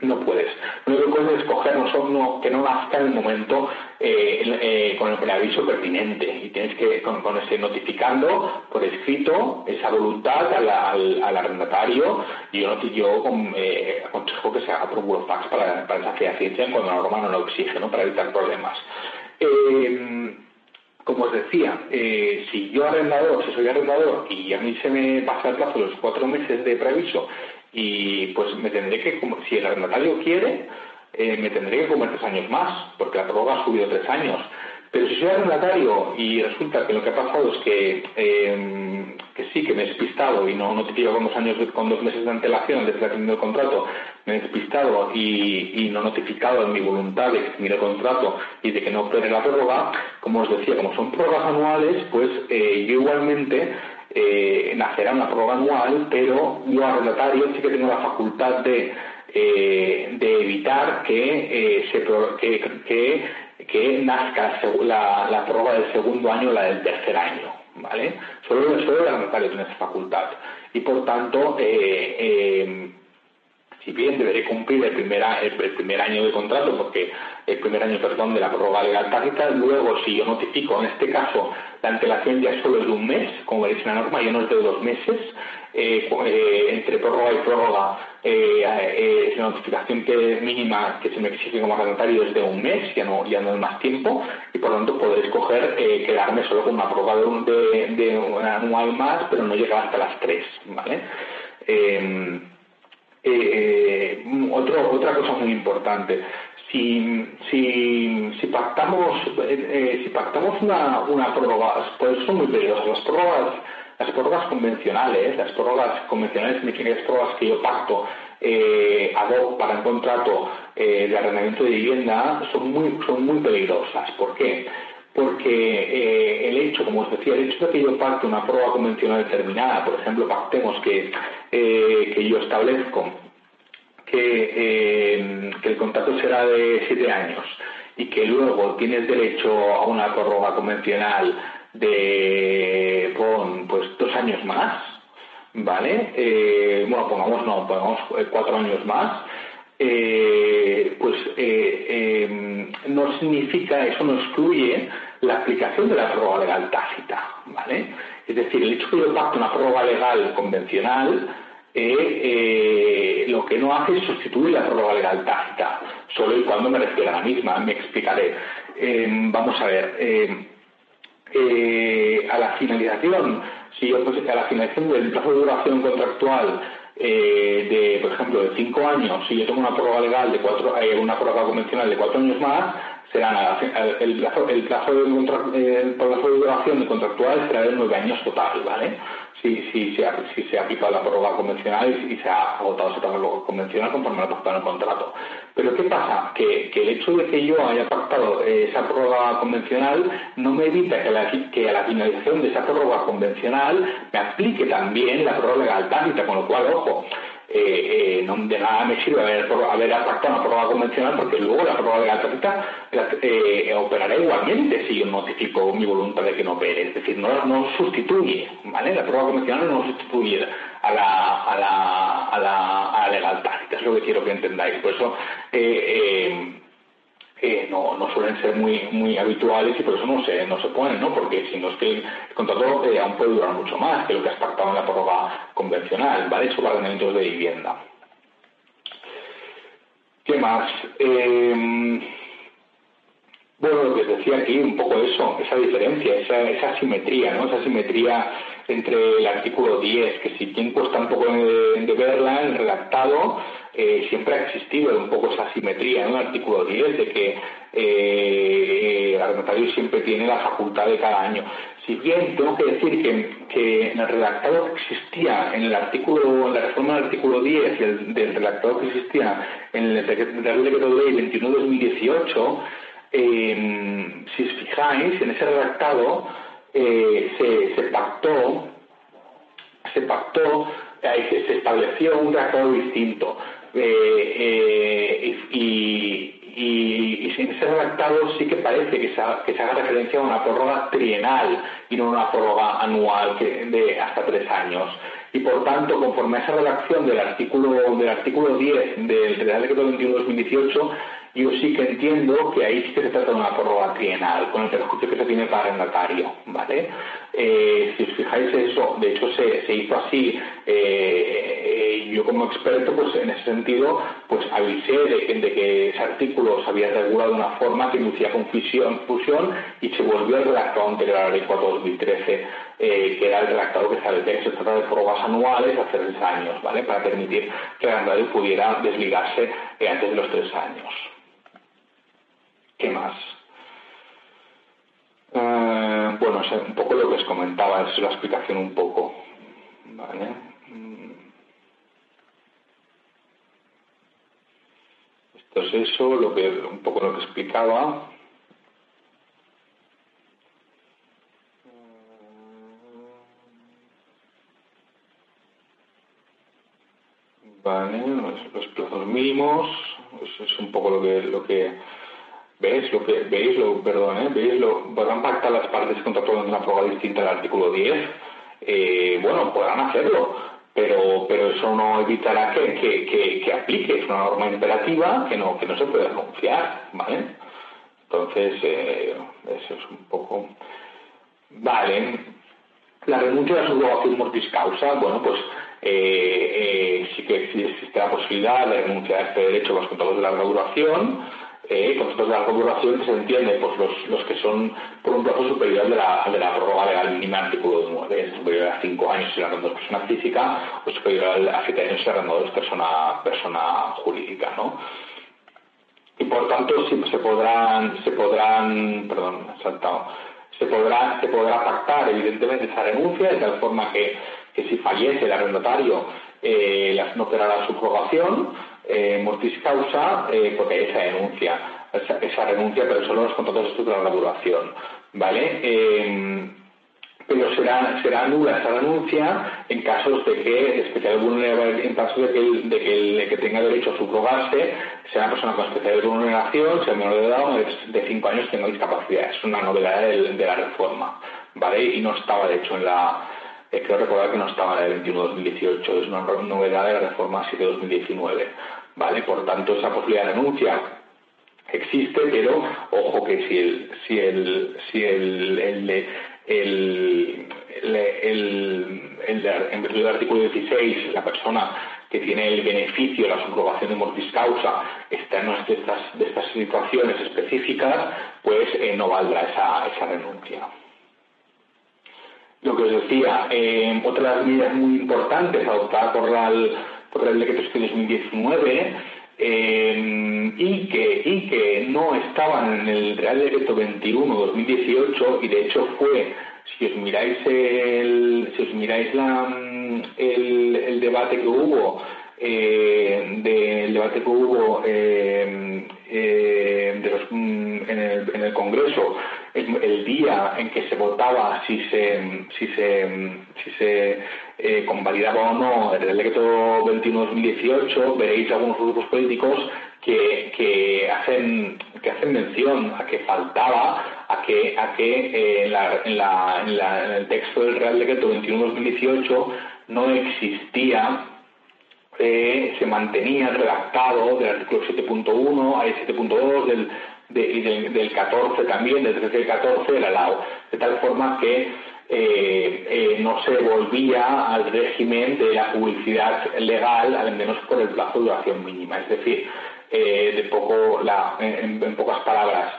no puedes. Lo único que puedes escoger no, que no nazca en el momento eh, eh, con el preaviso pertinente y tienes que con, ese notificando por escrito esa voluntad al, arrendatario y yo, yo eh, aconsejo que se haga por burofax para, para esa fehaciente cuando la norma no lo exige, ¿no? para evitar problemas. como os decía, si yo arrendador, si soy arrendador y a mí se me pasa el plazo de los cuatro meses de preaviso y pues me tendré que, si el arrendatario quiere, eh, me tendré que comer tres años más, porque la prórroga ha subido tres años. Pero si soy arrendatario y resulta que lo que ha pasado es que, eh, que sí, que me he despistado y no notifico con dos años, con dos meses de antelación desde fin del contrato, me he despistado y, no notificado en mi voluntad de extinguir el contrato y de que no opere la prórroga, como os decía, como son prórrogas anuales, pues eh, yo igualmente eh, nacerá una prórroga anual, pero yo arrendatario sí que tengo la facultad de, eh, de evitar que, eh, se, que, que, nazca la, la prórroga del segundo año o la del tercer año. ¿vale? Solo, solo el arrendatario tiene esa facultad. Y por tanto, eh, si bien deberé cumplir el primer, el, primer año de contrato, porque el primer año, perdón, de la prórroga legal tácita, luego si yo notifico, en este caso, la antelación ya solo es de un mes, como dice la norma, ya no es de dos meses, eh, eh, entre prórroga y prórroga, eh, la notificación que mínima que se me exige como arrendatario es de un mes, ya no, ya no es más tiempo, y por lo tanto podré escoger quedarme solo con una prórroga de, de, un anual más, pero no llegar hasta las tres, ¿vale? Eh, otro, otra cosa muy importante, si, si, pactamos, eh, eh, si pactamos una, una prórroga, pues son muy peligrosas. Las prórrogas, las prórrogas convencionales, las prórrogas convencionales significan las prórrogas que yo pacto eh, para un contrato eh, de arrendamiento de vivienda son muy, son muy peligrosas. ¿Por qué? Porque eh, el hecho, como os decía, el hecho de que yo pacte una prueba convencional determinada, por ejemplo, pactemos que, eh, que yo establezco que, eh, que, el contrato será de siete años y que luego tienes derecho a una prórroga convencional de pues dos años más, ¿vale? bueno, pongamos no, pongamos cuatro años más, pues no significa, eso no excluye la aplicación de la prórroga legal tácita, ¿vale? Es decir, el hecho de que yo pacte una prórroga legal convencional lo que no hace es sustituir la prórroga legal tácita, solo y cuando me refiero a la misma, me explicaré. vamos a ver, a la finalización, si yo pues, a la finalización del plazo de duración contractual eh, de, por ejemplo, de cinco años, si yo tengo una prueba legal de cuatro, eh, una prueba convencional de cuatro años más, será el plazo, de, plazo de duración contractual será de nueve años total, ¿vale? Si, se, ha, aplicado la prórroga convencional y, se ha agotado esa prórroga convencional conforme lo pactado en el contrato. Pero ¿qué pasa? Que, el hecho de que yo haya pactado eh, esa prórroga convencional no me evita que, que a la finalización de esa prórroga convencional me aplique también la prórroga legal tácita, con lo cual, ojo, eh, eh, no de nada me sirve haber, haber pactado una prórroga convencional porque luego la prórroga de la eh, operará igualmente si yo notifico mi voluntad de que no opere. Es decir, no, no sustituye, ¿vale? La prórroga convencional no sustituye a la, a la, a la, a la legal tácita, es lo que quiero que entendáis. Por eso, eh, eh no, no suelen ser muy, muy habituales y por eso no se, no se ponen, ¿no? Porque si no es que el contrato eh, aún puede durar mucho más que lo que has pactado en la prórroga convencional, ¿vale? Sobre arrendamientos de vivienda. ¿Qué más? Eh, bueno, lo que os decía aquí, un poco eso, esa diferencia, esa, esa asimetría, ¿no? Esa asimetría entre el artículo 10, que si bien cuesta un poco de, de verla, el redactado, siempre ha existido un poco esa simetría en el artículo 10 de que eh, el arrendatario siempre tiene la facultad de cada año. Si bien tengo que decir que, en el redactado que existía en el artículo, en la reforma del artículo 10 y el del redactado que existía en el decreto de ley 21-2018, eh, si os fijáis, en ese redactado eh, se, se pactó, se pactó, se estableció un redactado distinto. Eh, eh, y, y, en ese redactado sí que parece que se, haga referencia a una prórroga trienal y no una prórroga anual que, de hasta tres años. Y por tanto, conforme a esa redacción del artículo, del artículo 10 del Real Decreto 21-2018, yo sí que entiendo que ahí sí que se trata de una prórroga trienal, con el perjuicio que se tiene para el arrendatario, ¿vale? Eh, si os fijáis eso, de hecho se, se hizo así, eh, yo como experto, pues en ese sentido, pues avisé de, que ese artículo se había regulado de una forma que inducía confusión, fusión y se volvió al redactado anterior a la ley 4 2013, eh, que era el redactado que establecía que se trata de prórrogas anuales a tres años, ¿vale? Para permitir que el arrendatario pudiera desligarse antes de los tres años. ¿Qué más? Eh, bueno, es un poco lo que os comentaba, es la explicación un poco. ¿Vale? Mm. Esto es eso, lo que, un poco lo que explicaba. Vale, los, plazos mínimos, eso es un poco lo que, lo que ¿Veis lo que, veis lo, perdón, ¿eh? ¿Veis lo, podrán pactar las partes contractuales de una prórroga distinta al artículo 10? Eh, bueno, podrán hacerlo, pero, pero eso no evitará que, que, que, aplique, es una norma imperativa que no, que no se puede renunciar, ¿vale? Entonces, eh, eso es un poco... Vale, la renuncia a la subrogación mortis causa, bueno, pues eh, eh, sí que existe la posibilidad de renunciar a este derecho a los contratos de larga duración, eh, contratos de larga duración que se entiende pues los, los que son por un plazo superior de la, de la prórroga legal mínima artículo 9, superior a 5 años si la arrendador es persona física o superior a 7 años si arrendador es persona, persona jurídica, ¿no? Y por tanto sí, se podrán, se podrán, perdón, saltado, se podrá, se podrá pactar evidentemente esa renuncia de tal forma que, que si fallece el arrendatario eh, no operará su subrogación eh, mortis causa eh, porque esa denuncia, esa, renuncia, pero solo los contratos de la duración, ¿vale? Eh, pero será, será nula esa renuncia en casos de que especial vulnerabilidad, en caso de que el, de que, tenga derecho a subrogarse sea una persona con especial vulneración, sea menor de edad o de 5 años tenga discapacidad. Es una novedad de, de la reforma, ¿vale? Y no estaba, de hecho, en la, eh, creo recordar que no estaba en el 21-2018, es una novedad de la reforma 7-2019. ¿Vale? Por tanto, esa posibilidad de renuncia existe, pero ojo que si el, si el, si el, el, el, el en virtud del artículo 16, la persona que tiene el beneficio la subrogación de mortis causa está en una de estas, de estas situaciones específicas, pues eh, no valdrá esa, esa renuncia lo que os decía, eh, otra de las medidas muy importantes adoptadas por, la, por el decreto 2019 y, que, y que no estaban en el Real Decreto 21-2018 y de hecho fue, si os miráis el, si os miráis la, el, el debate que hubo eh, del debate que hubo eh, eh, de los, mm, en, el, en, el, Congreso el, día en que se votaba si se si se si se eh, convalidaba o no el decreto 21-2018 veréis algunos grupos políticos que, que hacen que hacen mención a que faltaba a que a que eh, en, la, en, la, en, la, en el texto del Real Decreto 21-2018 no existía eh, se mantenía redactado del artículo 7.1, hay 7.2, del, del, del 14 también, del 13 y 14 del alao, de tal forma que eh, eh, no se volvía al régimen de la publicidad legal, al menos por el plazo de duración mínima. Es decir, eh, de poco en, pocas palabras,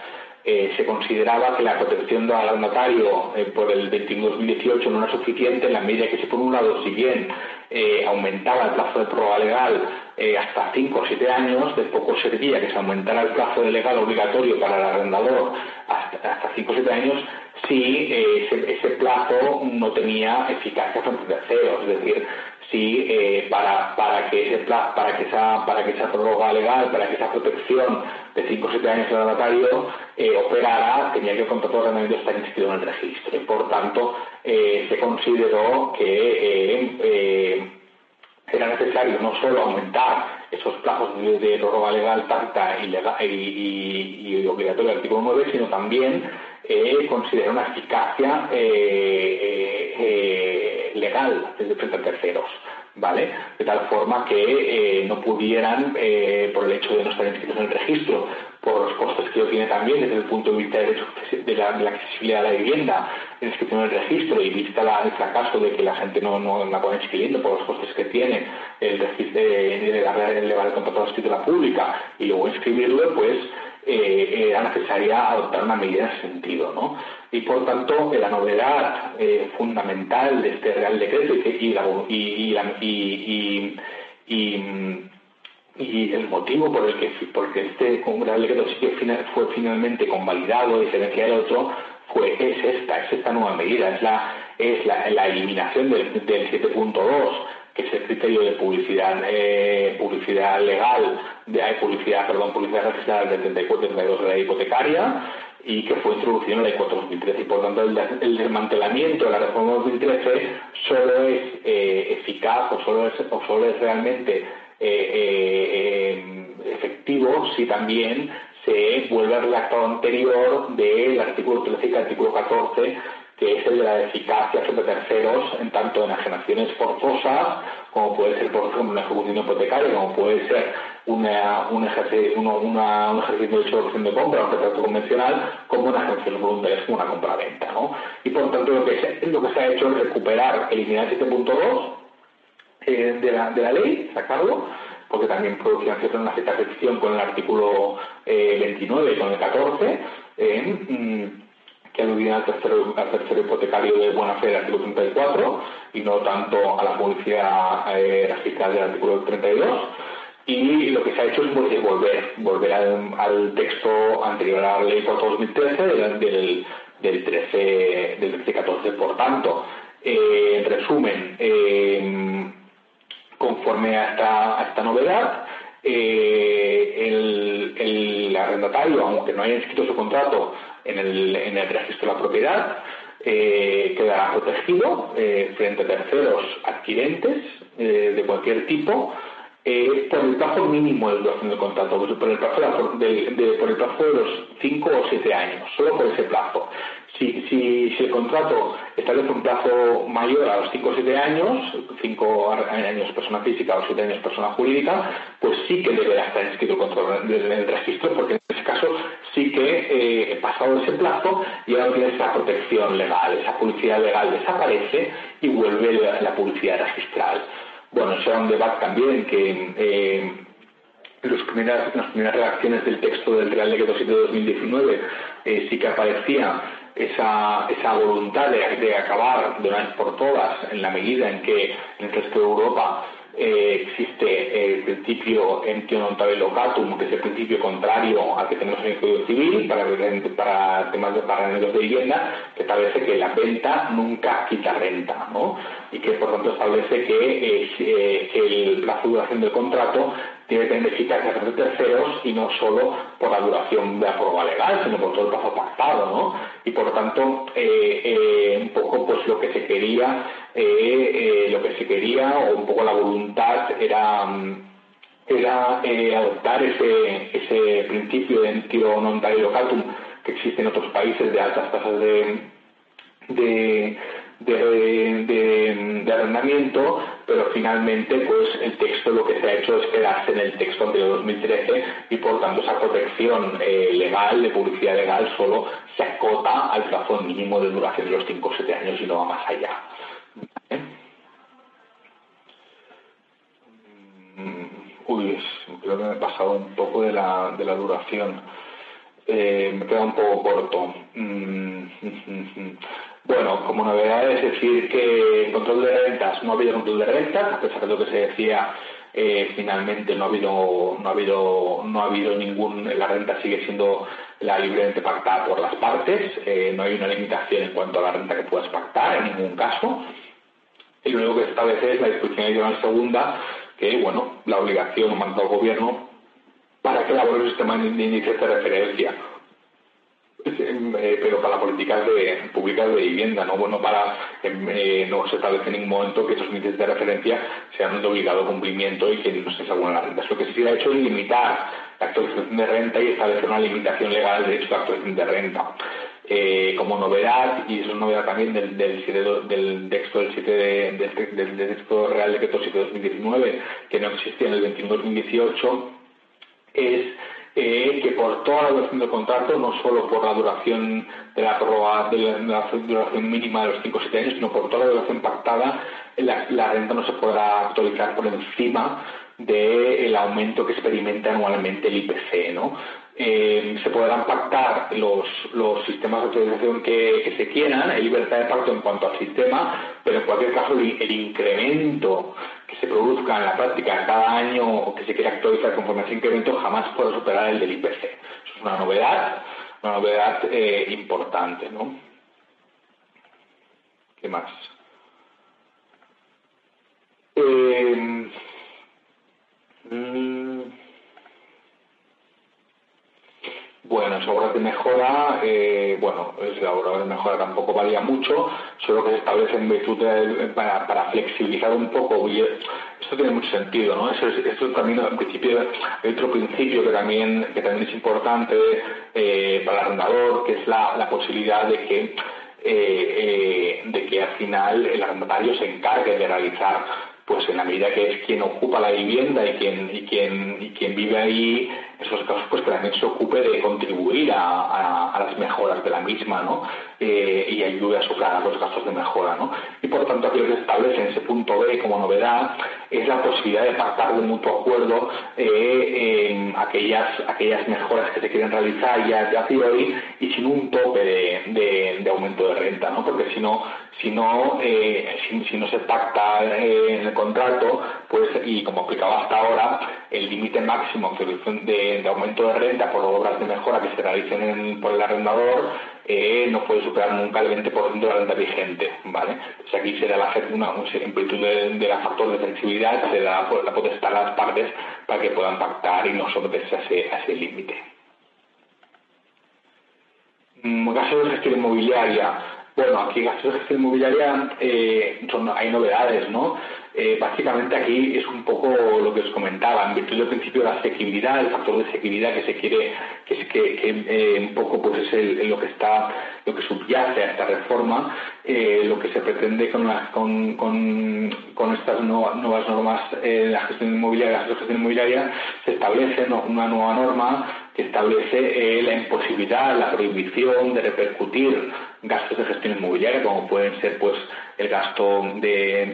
se consideraba que la protección al notario por el 21-2018 no era suficiente en la medida que si por un lado, si bien aumentaba el plazo de prórroga legal hasta 5 o 7 años, de poco servía que se aumentara el plazo de legal obligatorio para el arrendador hasta, hasta 5 o 7 años si ese, ese, plazo no tenía eficacia frente a terceros, es decir, si eh, para, para que ese para que esa para que esa prórroga legal, para que esa protección de 5 o 7 años del eh, operara, tenía que el contrato de arrendamiento estar inscrito en el registro. Por tanto, eh, se consideró que era necesario no solo aumentar esos plazos de, de legal y, y, y obligatoria del artículo 9, sino también eh, considerar una eficacia eh, eh, legal desde frente a terceros. ¿Vale? De tal forma que no pudieran, por el hecho de no estar inscritos en el registro, por los costes que ello tiene también desde el punto de vista de, la, accesibilidad de la vivienda, en inscripción en el registro y vista el fracaso de que la gente no, no la pueda inscribiendo por los costes que tiene el registro de, darle elevar el contrato de escritura pública y luego inscribirlo, pues eh, era necesaria adoptar una medida en sentido. ¿no? Y por tanto, la novedad eh, fundamental de este Real Decreto y, la, el motivo por el que porque este Real Decreto sí que fue finalmente convalidado, diferencia del otro, fue, es esta, es esta nueva medida, es la, es la, eliminación del 7.2 que es el criterio de publicidad, eh, publicidad legal, de, hay publicidad, perdón, publicidad registrada del 34 32 de la hipotecaria y que fue introducido en la ley 4 2013 y por tanto el, desmantelamiento de la reforma 2013 solo es eh, eficaz o solo es, o solo es realmente eh, efectivo si también se vuelve al redactado anterior del artículo 13 y el artículo 14 que es el de la eficacia sobre terceros en tanto en ajenaciones forzosas, como puede ser, por ejemplo, una ejecución hipotecaria, como puede ser una, un, ejercicio, una, un ejercicio de hecho de compra, un contrato convencional, como una ejecución voluntaria, como una compra-venta. ¿no? Y por tanto, lo que, se, lo que se ha hecho es recuperar, eliminar 7.2 eh, de, la, de la ley, sacarlo, porque también producía una cierta fricción con el artículo eh, 29 y con el 14. Eh, que aludían al tercero, al tercero hipotecario de buena fe del artículo 34 y no tanto a la publicidad eh, registrada del artículo 32. Y lo que se ha hecho es volver, volver al, texto anterior a la ley 4 2013 del, del, del 13, del 13 14. Por tanto, eh, en resumen, eh, conforme a esta, a esta novedad, eh, el, el, arrendatario, aunque no haya inscrito su contrato en el, en el registro de la propiedad, eh, quedará protegido eh, frente a terceros adquirentes eh, de cualquier tipo eh, por el plazo mínimo de duración del contrato, por el plazo de, por el plazo de los 5 o 7 años, solo por ese plazo. Si, el contrato establece un plazo mayor a los 5 o 7 años, 5 años persona física o 7 años persona jurídica, pues sí que deberá estar inscrito el, el registro, porque en ese caso sí que eh, pasado ese plazo ya no tiene esa protección legal, esa publicidad legal desaparece y vuelve la, la publicidad registral. Bueno, eso era un debate también que eh, las primeras, las primeras redacciones del texto del Real Decreto 7 de 2019 eh, sí que aparecía esa, esa voluntad de, de, acabar de una vez por todas en la medida en que en el resto de Europa eh, existe eh, principio entio non locatum, que es el principio contrario al que tenemos en el Código Civil para, para temas de parámetros de vivienda, que establece que la venta nunca quita renta, ¿no? Y que por tanto establece que, eh, que el de duración del contrato tiene que tener eficacia de terceros y no solo por la duración de la prórroga legal, sino por todo el plazo pactado, ¿no? Y por lo tanto, eh, eh, un poco pues lo que se quería, eh, lo que se quería, o un poco la voluntad era era adoptar ese, ese principio de entio non locatum que existe en otros países de altas tasas de de, arrendamiento, pero finalmente pues el texto lo que se ha hecho es quedarse en el texto de 2013 y por tanto esa protección eh, legal, de publicidad legal, solo se acota al plazo mínimo de duración de los 5 o 7 años y no va más allá. Mm, uy, creo que me he pasado un poco de la, de la duración. Eh, me queda un poco corto. Mm, Bueno, como novedad es decir que control de rentas, no ha habido control de rentas, a pesar de lo que se decía, eh, finalmente no ha habido, no ha habido, no ha habido ningún, la renta sigue siendo la libremente pactada por las partes, eh, no hay una limitación en cuanto a la renta que puedas pactar en ningún caso. Y lo único que se establece es la disposición adicional segunda, que bueno, la obligación manda al gobierno para que elabore un sistema de índices de referencia eh, pero para políticas de, públicas de vivienda, no bueno para eh, no se establece en ningún momento que esos índices de referencia sean de obligado cumplimiento y que no se salgan las rentas. Lo que se ha hecho es limitar la actualización de renta y establecer una limitación legal de derecho de actualización de renta. Eh, como novedad, y eso es novedad también del, del, del texto del 7 del, del, texto real decreto 7 de 2019, que no existía en el 21 2018, es eh, que por toda la duración del contrato, no solo por la duración de la de duración mínima de los 5 o 7 años, sino por toda la duración pactada, la, renta no se podrá actualizar por encima del aumento que experimenta anualmente el IPC, ¿no? Eh, se podrán pactar los, los sistemas de autorización que, se quieran, hay libertad de pacto en cuanto al sistema, pero en cualquier caso el, incremento que se produzca en la práctica cada año o que se quiera actualizar conforme a ese incremento jamás puede superar el del IPC. Eso es una novedad, una novedad eh, importante, ¿no? ¿Qué más? Eh, mm, Bueno, esa obra de mejora, eh, bueno, la obra de mejora tampoco varía mucho, solo que se establece en virtud para, flexibilizar un poco, y esto tiene mucho sentido, ¿no? Eso, esto también, al principio, hay otro principio que también, que también es importante eh, para el arrendador, que es la, posibilidad de que, eh, de que al final el arrendatario se encargue de realizar pues en la medida que es quien ocupa la vivienda y quien, y quien, y quien vive ahí, en esos casos, pues que también se ocupe de contribuir a, las mejoras de la misma, ¿no? Eh, y ayude a sufragar los gastos de mejora, ¿no? Y por tanto, aquí lo que establece en ese punto B como novedad es la posibilidad de pactar de mutuo acuerdo eh, aquellas, aquellas mejoras que se quieren realizar ya de a priori y sin un tope de, aumento de renta, ¿no? Porque si no, si no, eh, si, no se pacta eh, en el contrato, pues, y como aplicaba hasta ahora, el límite máximo de, de, aumento de renta por obras de mejora que se realicen por el arrendador eh, no puede superar nunca el 20% de la renta vigente, ¿vale? Aquí se da la, una, en virtud de, la factor de flexibilidad, se da la potestad a las partes para que puedan pactar y no someterse ese, ese límite. Gastos mm, de gestión inmobiliaria. Bueno, aquí en de gestión inmobiliaria eh, hay novedades, ¿no? Eh, básicamente aquí es un poco lo que os comentaba, en virtud del principio de la asequibilidad, el factor de asequibilidad que se quiere, que es que, eh, un poco pues es lo que está, lo que subyace a esta reforma, lo que se pretende con, con, con, estas nuevas normas de la gestión inmobiliaria, la gestión inmobiliaria, se establece una nueva norma que establece la imposibilidad, la prohibición de repercutir gastos de gestión inmobiliaria, como pueden ser pues el gasto de,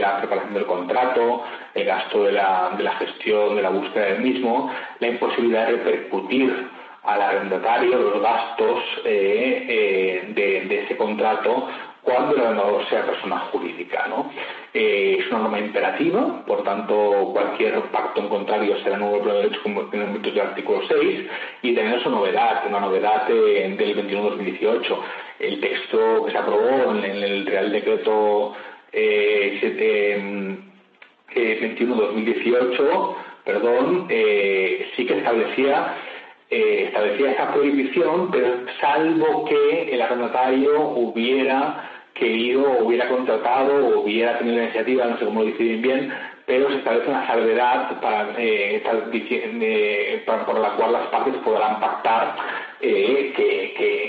la, preparación del contrato, el gasto de la, de la gestión, de la búsqueda del mismo, la imposibilidad de repercutir al arrendatario los gastos eh, eh, de, ese contrato cuando el arrendador sea persona jurídica. ¿no? Eh, es una norma imperativa, por tanto, cualquier pacto en contrario será nuevo de derecho en el del artículo 6, y también es una novedad, una novedad del 21-2018. El texto que se aprobó en, el Real Decreto eh, 21-2018, perdón, eh, sí que establecía eh, establecía esa prohibición, pero salvo que el arrendatario hubiera querido, hubiera contratado, o hubiera tenido la iniciativa, no sé cómo lo deciden bien, pero se establece una salvedad para, eh, eh, por la cual las partes podrán pactar que,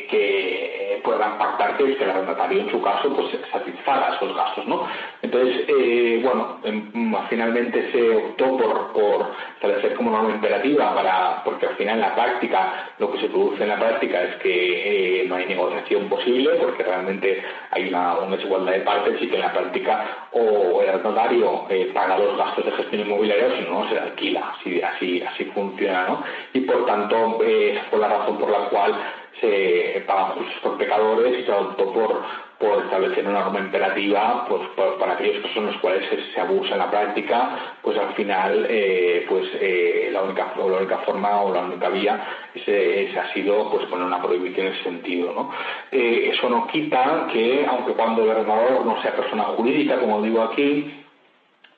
que, podrán pactar que el arrendatario en su caso pues satisfaga esos gastos, ¿no? Entonces, eh, bueno, em, finalmente se optó por, por establecer como norma imperativa para, porque al final en la práctica, lo que se produce en la práctica es que eh, no hay negociación posible porque realmente hay una, desigualdad de partes y que en la práctica o el arrendatario eh, paga los gastos de gestión inmobiliaria o si no, se alquila, así, así, así funciona, ¿no? Y por tanto, esa fue la razón por la cual se pagan justos por pecadores y se adoptó por, por establecer una norma imperativa pues para aquellos que son los cuales se, abusa en la práctica pues al final eh, pues eh, la única la única forma o la única vía ese, ha sido pues poner una prohibición en ese sentido ¿no? Eh, eso no quita que aunque cuando el gobernador no sea persona jurídica como digo aquí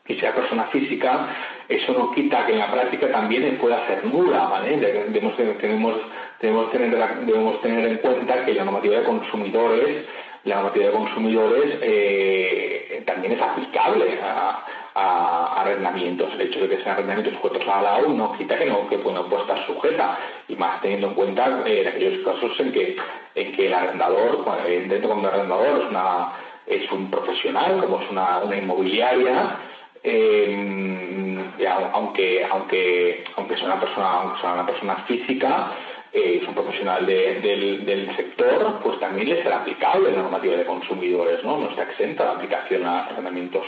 y sea persona física eso no quita que en la práctica también pueda ser nula ¿vale? debemos, tenemos, debemos, tener, debemos tener en cuenta que la normativa de consumidores la normativa de consumidores eh, también es aplicable a, arrendamientos. El hecho de que sean arrendamientos sujetos a la no quita que no, que estar sujeta, y más teniendo en cuenta eh, aquellos casos en que, en que el arrendador, dentro de un arrendador es, un profesional, como es una, una inmobiliaria, eh, aunque, aunque, aunque sea una persona, aunque sea una persona física, eh, es un profesional del, sector, pues también le será aplicable la normativa de consumidores, ¿no? No está exenta de aplicación a arrendamientos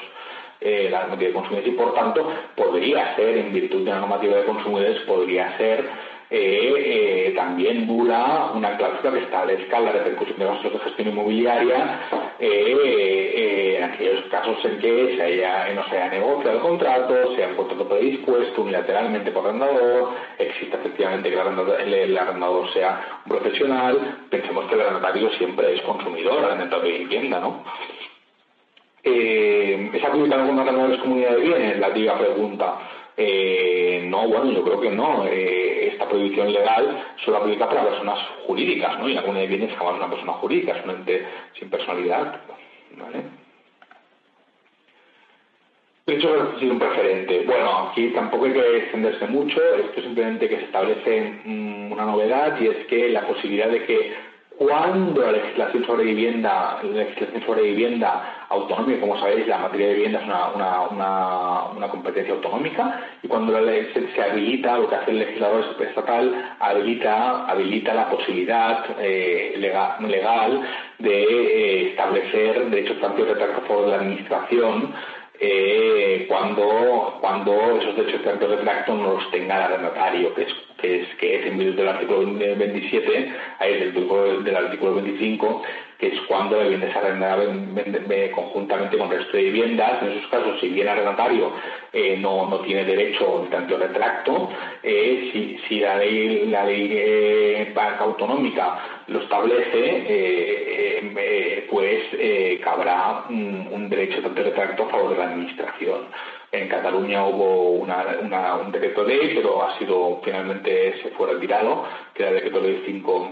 eh, la normativa de consumidores y por tanto podría ser, en virtud de la normativa de consumidores, podría ser eh, eh, también nula una cláusula que establezca la repercusión de gastos de gestión inmobiliaria eh, en aquellos casos en que se haya, no se haya negociado el contrato, sea un contrato predispuesto unilateralmente por arrendador, exista efectivamente que el arrendador, sea un profesional, pensemos que el arrendatario siempre es consumidor dentro de vivienda, ¿no? Eh, ¿Es aplicable con una comunidad de bienes? La diga pregunta. Eh, no, bueno, yo creo que no. Eh, esta prohibición legal solo aplica para personas jurídicas, ¿no? Y la comunidad de bienes jamás una persona jurídica, es un ente sin personalidad, ¿vale? De hecho, ha sido un preferente. Bueno, aquí tampoco hay que extenderse mucho, esto es simplemente que se establece mm, una novedad y es que la posibilidad de que cuando la legislación sobre vivienda, la legislación sobre vivienda autonómica, como sabéis, la materia de vivienda es una, una, competencia autonómica, y cuando la ley se, habilita, lo que hace el legislador estatal, habilita, la posibilidad eh, legal, de eh, establecer derechos tanto de favor de la administración eh, cuando, esos derechos de retracto no los tenga el arrendatario, que es, que es, que es en virtud del artículo 27, ahí del, del artículo 25, que es cuando la vivienda se arrendada conjuntamente con el resto de viviendas. En esos casos, si bien el arrendatario eh, no, no, tiene derecho al tanto retracto, eh, si, si, la ley, la ley eh, autonómica lo establece, eh, pues cabrá un, derecho tanto retracto a favor de la administración. En Cataluña hubo una, un decreto ley, pero ha sido finalmente se fue retirado, que era el decreto ley 5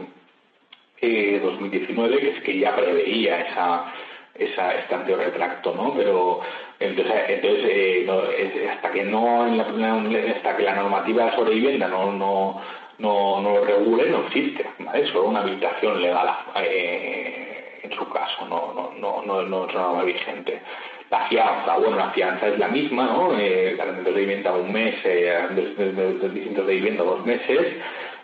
2019, que es que ya preveía esa, esa este retracto, ¿no? Pero entonces, entonces eh, hasta que no en la, hasta que la normativa sobre vivienda no no no, no lo regule no existe, ¿vale? Solo una habilitación legal eh, en su caso, no no no no, no es una vigente. La fianza, bueno, la fianza es la misma, ¿no? Eh, de vivienda un mes, eh, de, distintos de vivienda dos meses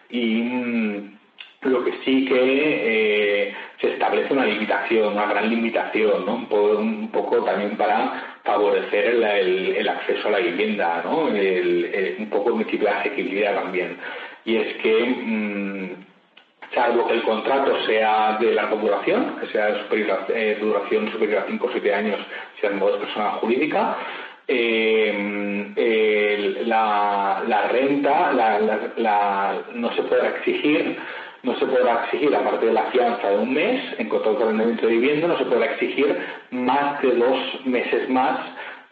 y mm, lo que sí que eh, se establece una limitación, una gran limitación, ¿no? un, poco, también para favorecer el, acceso a la vivienda, ¿no? un poco de asequibilidad también. Y es que mm, salvo que el contrato sea de larga duración, que sea de duración superior a 5 o 7 años, si el modo de persona jurídica, la, renta no se podrá exigir no se podrá exigir, aparte de la fianza de un mes, en contrato de arrendamiento de vivienda, no se podrá exigir más de dos meses más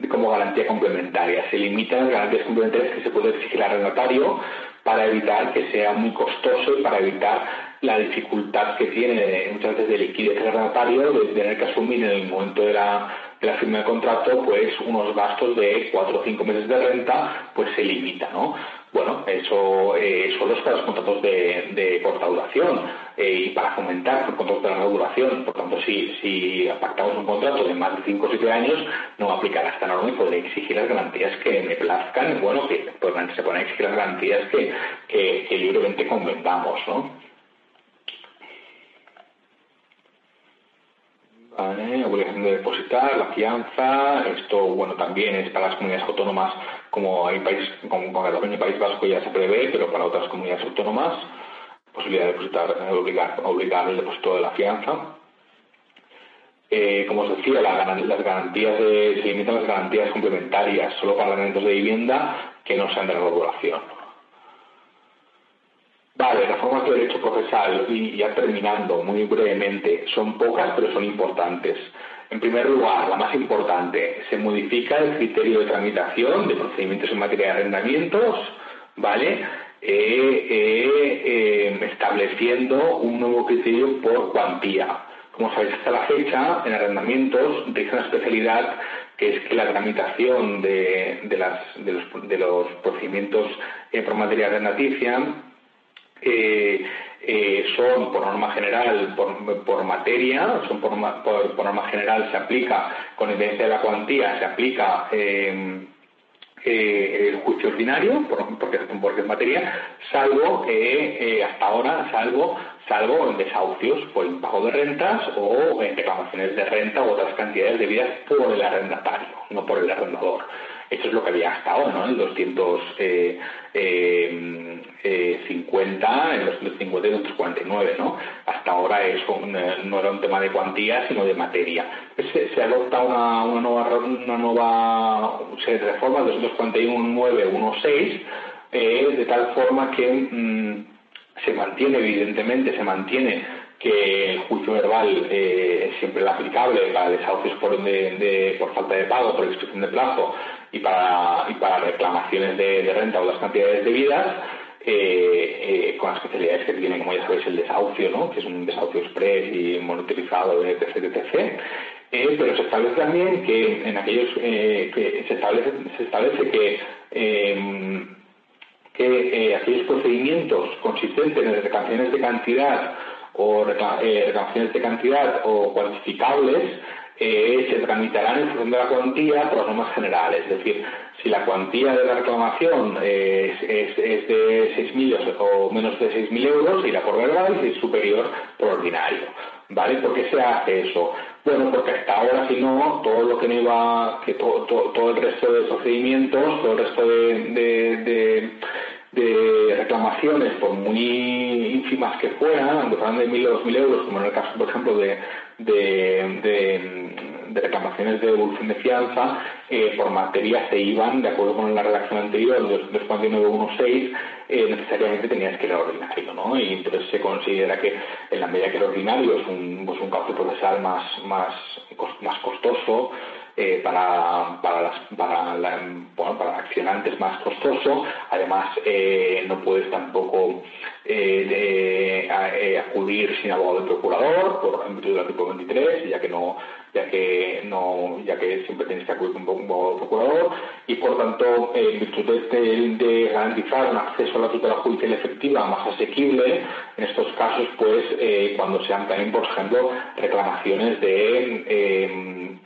como garantía complementaria. Se limitan las garantías complementarias que se puede exigir al arrendatario para evitar que sea muy costoso y para evitar la dificultad que tiene muchas veces de liquidez el arrendatario de tener que asumir en el momento de la, de firma del contrato pues unos gastos de cuatro o cinco meses de renta pues se limita, ¿no? Bueno, eso eh, solo es para los contratos de, corta duración eh, y para fomentar los contratos de larga duración. Por tanto, si, si pactamos un contrato de más de 5 o 7 años, no va a aplicar esta norma y podré exigir las garantías que me plazcan. Bueno, que pues, se pueden exigir las garantías que, que, libremente convengamos, ¿no? Obligación de depositar, la fianza, esto bueno también es para las comunidades autónomas como hay país, como Cataluña y País Vasco ya se prevé, pero para otras comunidades autónomas, posibilidad de depositar, eh, obligar, obligar el depósito de la fianza. Eh, como os decía, las garantías de, se limitan las garantías complementarias solo para elementos de vivienda que no sean de la regulación. Vale, reformas de derecho procesal, y ya terminando muy brevemente, son pocas pero son importantes. En primer lugar, la más importante, se modifica el criterio de tramitación de procedimientos en materia de arrendamientos, ¿vale? Eh, eh, eh, estableciendo un nuevo criterio por cuantía. Como sabéis, hasta la fecha, en arrendamientos dice una especialidad que es que la tramitación de, los, procedimientos por materia arrendaticia eh, son por norma general, por, materia, son por, norma general se aplica, con independencia de la cuantía, se aplica eh, eh, el juicio ordinario, porque, porque es materia, salvo que hasta ahora, salvo, salvo en desahucios por impago de rentas o en reclamaciones de renta u otras cantidades debidas por el arrendatario, no por el arrendador. Eso es lo que había hasta ahora, ¿no? El 250, eh, eh, eh, en los 250 y 249, ¿no? Hasta ahora eso no era un tema de cuantía, sino de materia. Se, adopta una, nueva, una nueva serie de reformas, 241, 9, de tal forma que mm, se mantiene, evidentemente, se mantiene que el juicio verbal es siempre el aplicable para desahucios por, por falta de pago, por expresión de plazo y para, y para reclamaciones de, renta o las cantidades debidas, eh, eh, con las especialidades que tiene, como ya sabéis, el desahucio, ¿no? que es un desahucio express y monitorizado, etc. etc. Eh, pero se establece también que en aquellos que se establece, se establece que que aquellos procedimientos consistentes en reclamaciones de cantidad o reclamaciones de cantidad o cuantificables eh, se tramitarán en función de la cuantía normas generales. Es decir, si la cuantía de la reclamación es, es, de 6.000 o menos de 6.000 euros, irá por verbal y si es superior por ordinario. ¿Vale? ¿Por qué se hace eso? Bueno, porque hasta ahora, si no, todo lo que no iba, que todo, todo, el resto de procedimientos, todo el resto de, de, reclamaciones, por muy ínfimas que fueran, aunque fueran de 1.000 o 2.000 euros, como en el caso, por ejemplo, de, de, reclamaciones de devolución de fianza eh, por materia se iban, de acuerdo con la redacción anterior, del 24916, eh, necesariamente tenías que ir al ordinario, ¿no? Y entonces se considera que en la medida que el ordinario es un, pues un cauce procesal más, más, más costoso, eh, para, para, las, para, la, bueno, para accionantes más costoso. Además, eh, no puedes tampoco eh, acudir sin abogado del procurador, por en virtud del artículo 23, ya que no ya que no ya que siempre tienes que acudir con un abogado procurador y por tanto en virtud de, garantizar un acceso a la tutela judicial efectiva más asequible en estos casos pues cuando sean también por ejemplo reclamaciones de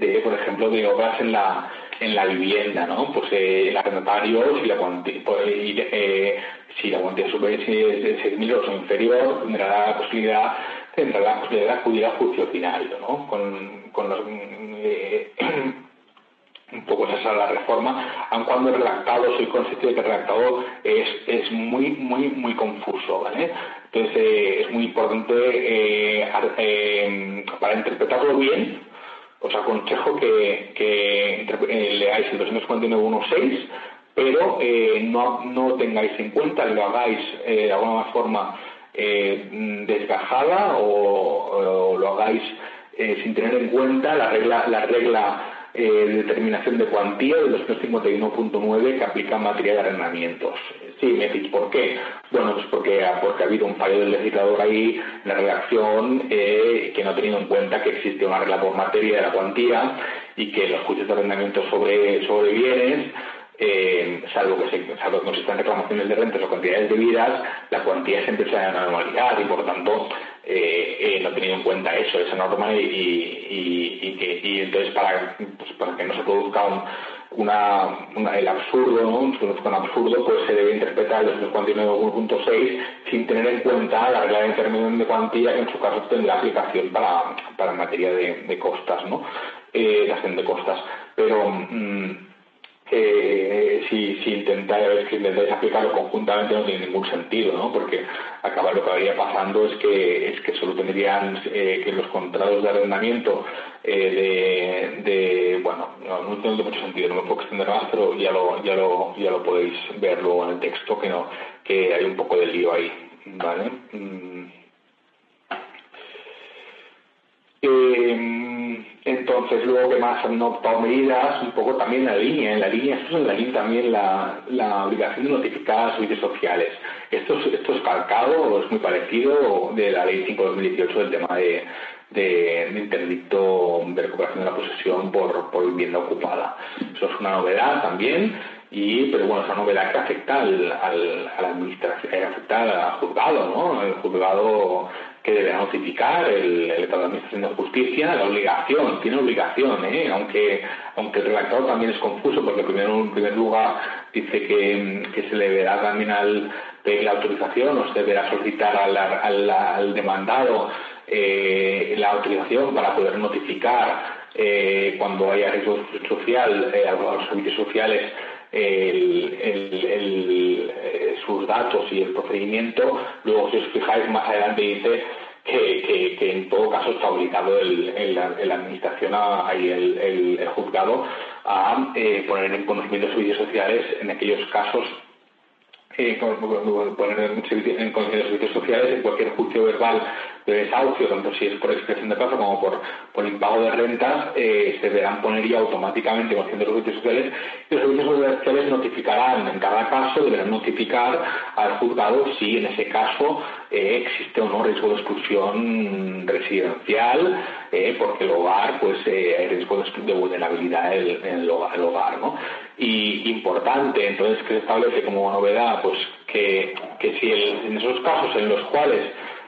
de, por ejemplo, de obras en la, en la vivienda, ¿no? Pues eh, el arrendatario, si la cuantía, pues, eh, si la cuantía superior es de 6.000 euros o inferior, tendrá la posibilidad, tendrá la posibilidad de acudir al juicio ordinario, ¿no? Con, con los, eh, un poco esa es la reforma, aun cuando el redactado, soy consciente de que el redactado es, es muy, muy, muy confuso, ¿vale? Entonces eh, es muy importante eh, eh, para interpretarlo bien, os aconsejo que, que leáis el 249.1.6, pero no, no tengáis en cuenta, lo hagáis de alguna forma desgajada o, lo hagáis sin tener en cuenta la regla, la regla eh, determinación de cuantía del 251.9 que aplica en materia de arrendamientos. Sí, me decís, ¿por qué? Bueno, pues porque, porque ha habido un fallo del legislador ahí la redacción eh, que no ha tenido en cuenta que existe una regla por materia de la cuantía y que los juicios de arrendamiento sobre, sobre bienes eh, salvo que se, salvo que consistan reclamaciones de rentas o cantidades debidas, la cuantía siempre se da anualidad y por tanto eh, eh, no tenido en cuenta eso, esa norma y, y, que, y entonces para, pues para que no se produzca una, el absurdo, ¿no? Un absurdo, pues se debe interpretar el 249.1.6 sin tener en cuenta la regla de determinación de cuantía que en su caso tendrá aplicación para, para materia de, de costas, ¿no? Eh, de costas. Pero mm, eh, si, si intentáis, intentáis aplicarlo conjuntamente no tiene ningún sentido, ¿no? Porque acaba lo que acabaría pasando es que es que solo tendrían eh, que los contratos de arrendamiento eh, de, de, bueno, no, no, tiene mucho sentido, no me puedo extender más, pero ya lo, ya lo, ya lo podéis ver luego en el texto que no, que hay un poco de lío ahí, ¿vale? Mm. Eh, entonces, luego que más han optado medidas, un poco también la línea, en la línea, esto es en la línea también la, la obligación de notificar a servicios sociales. Esto es, esto es calcado, es muy parecido de la ley 5 de 2018 del tema de, de, de, interdicto de recuperación de la posesión por, por vivienda ocupada. Eso es una novedad también, y pero bueno, esa novedad que afecta al, al, a la administración, que afecta al juzgado, ¿no? El juzgado que debe notificar el, Estado de Administración de Justicia, la obligación, tiene obligación, ¿eh? aunque, aunque el redactado también es confuso, porque primero, en primer lugar dice que, que se le deberá también la autorización o se deberá solicitar al, al, demandado eh, la autorización para poder notificar eh, cuando haya riesgo social a los servicios sociales el, eh, sus datos y el procedimiento, luego si os fijáis más adelante dice que, en todo caso está obligado la administración y el, juzgado a eh, poner en conocimiento de servicios sociales. En aquellos casos eh, poner en, en conocimiento de servicios sociales en cualquier juicio verbal de desahucio, tanto si es por expresión de plazo como por, por impago de rentas, eh, se deberán poner ya automáticamente en los servicios sociales y los servicios sociales notificarán, en cada caso, deberán notificar al juzgado si en ese caso eh, existe o no riesgo de exclusión residencial, eh, porque el hogar, pues hay riesgo de, vulnerabilidad en, el, hogar, ¿no? Y importante, entonces, que se establece como novedad, pues que, que si en esos casos en los cuales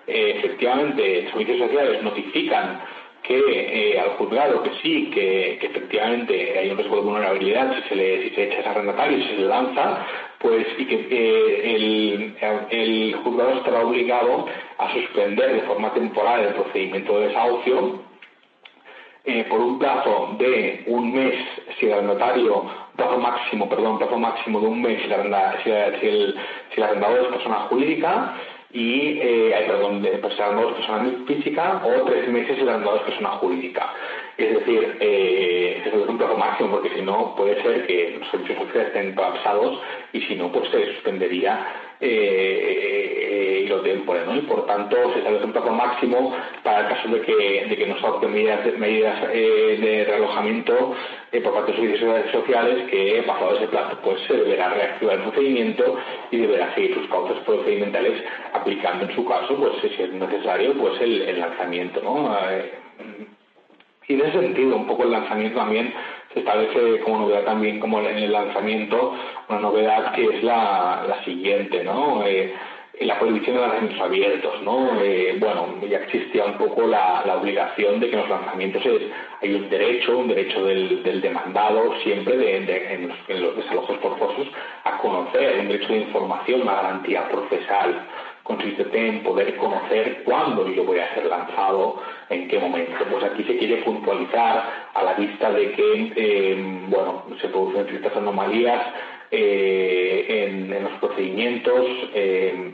eh, efectivamente servicios sociales notifican que eh, al juzgado que sí, que, efectivamente hay un riesgo de vulnerabilidad si se le, si se echa ese arrendatario y se le lanza, pues y que eh, el, el, juzgado estará obligado a suspender de forma temporal el procedimiento de desahucio eh, por un plazo de un mes si el arrendatario, plazo máximo, perdón, plazo máximo de un mes si, si, el, si el arrendador es persona jurídica y, eh, perdón, de persona, persona física o tres meses el arrendador es persona jurídica. Es decir, eh, es un plazo máximo porque si no puede ser que los servicios sociales estén colapsados y si no, pues se suspendería eh, y lo temporal, ¿no? Y por tanto se establece un plazo máximo para el caso de que, de que no se adopten medidas, eh, de realojamiento eh, por parte de los servicios sociales que pasado ese plazo pues se deberá reactivar el procedimiento y deberá seguir sus causas procedimentales aplicando en su caso, pues si es necesario, pues el, el lanzamiento, ¿no? Y en ese sentido, un poco el lanzamiento también se establece como novedad también como en el lanzamiento una novedad que es la, la siguiente, ¿no? Eh, la prohibición de lanzamientos abiertos, ¿no? Eh, bueno, ya existía un poco la, la, obligación de que en los lanzamientos es, hay un derecho, un derecho del, del demandado siempre de, en, los, en, los, desalojos forzosos a conocer, un derecho de información, una garantía procesal consiste en poder conocer cuándo yo voy a ser lanzado, en qué momento. Pues aquí se quiere puntualizar a la vista de que, eh, bueno, se producen ciertas anomalías eh, en, los procedimientos. Eh,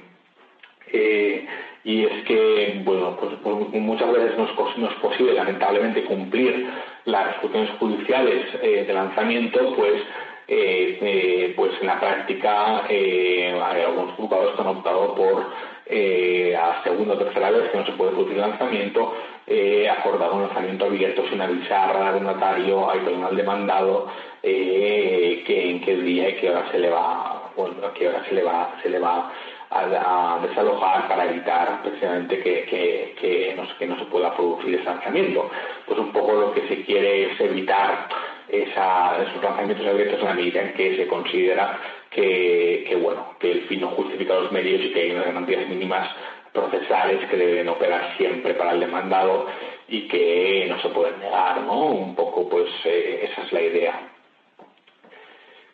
y es que, bueno, pues, pues muchas veces no es, posible, lamentablemente, cumplir las resoluciones judiciales de lanzamiento, pues eh, eh, pues en la práctica eh, algunos juzgados que han optado por eh, a segunda o tercera vez que no se puede producir lanzamiento, eh, acordado un lanzamiento abierto sin avisar al notario, al demandado, eh, que en qué día y qué hora se le va, bueno, qué hora se le va, se le va a, desalojar para evitar precisamente que, que, que, no, que no se pueda producir ese lanzamiento. Pues un poco lo que se quiere es evitar esos lanzamientos abiertos en la medida en que se considera que, bueno, que el fin no justifica los medios y que hay unas garantías mínimas procesales que deben operar siempre para el demandado y que no se pueden negar, ¿no? Un poco, pues, eh, esa es la idea.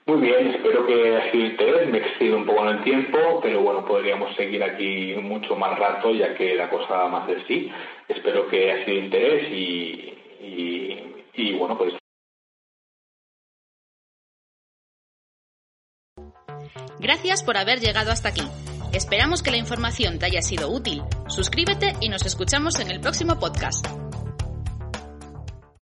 Muy bien, espero que haya sido interés, me excedo un poco en el tiempo, pero bueno, podríamos seguir aquí mucho más rato ya que la cosa da más de sí. Espero que haya sido interés y, y, y bueno, pues Gracias por haber llegado hasta aquí. Esperamos que la información te haya sido útil. Suscríbete y nos escuchamos en el próximo podcast.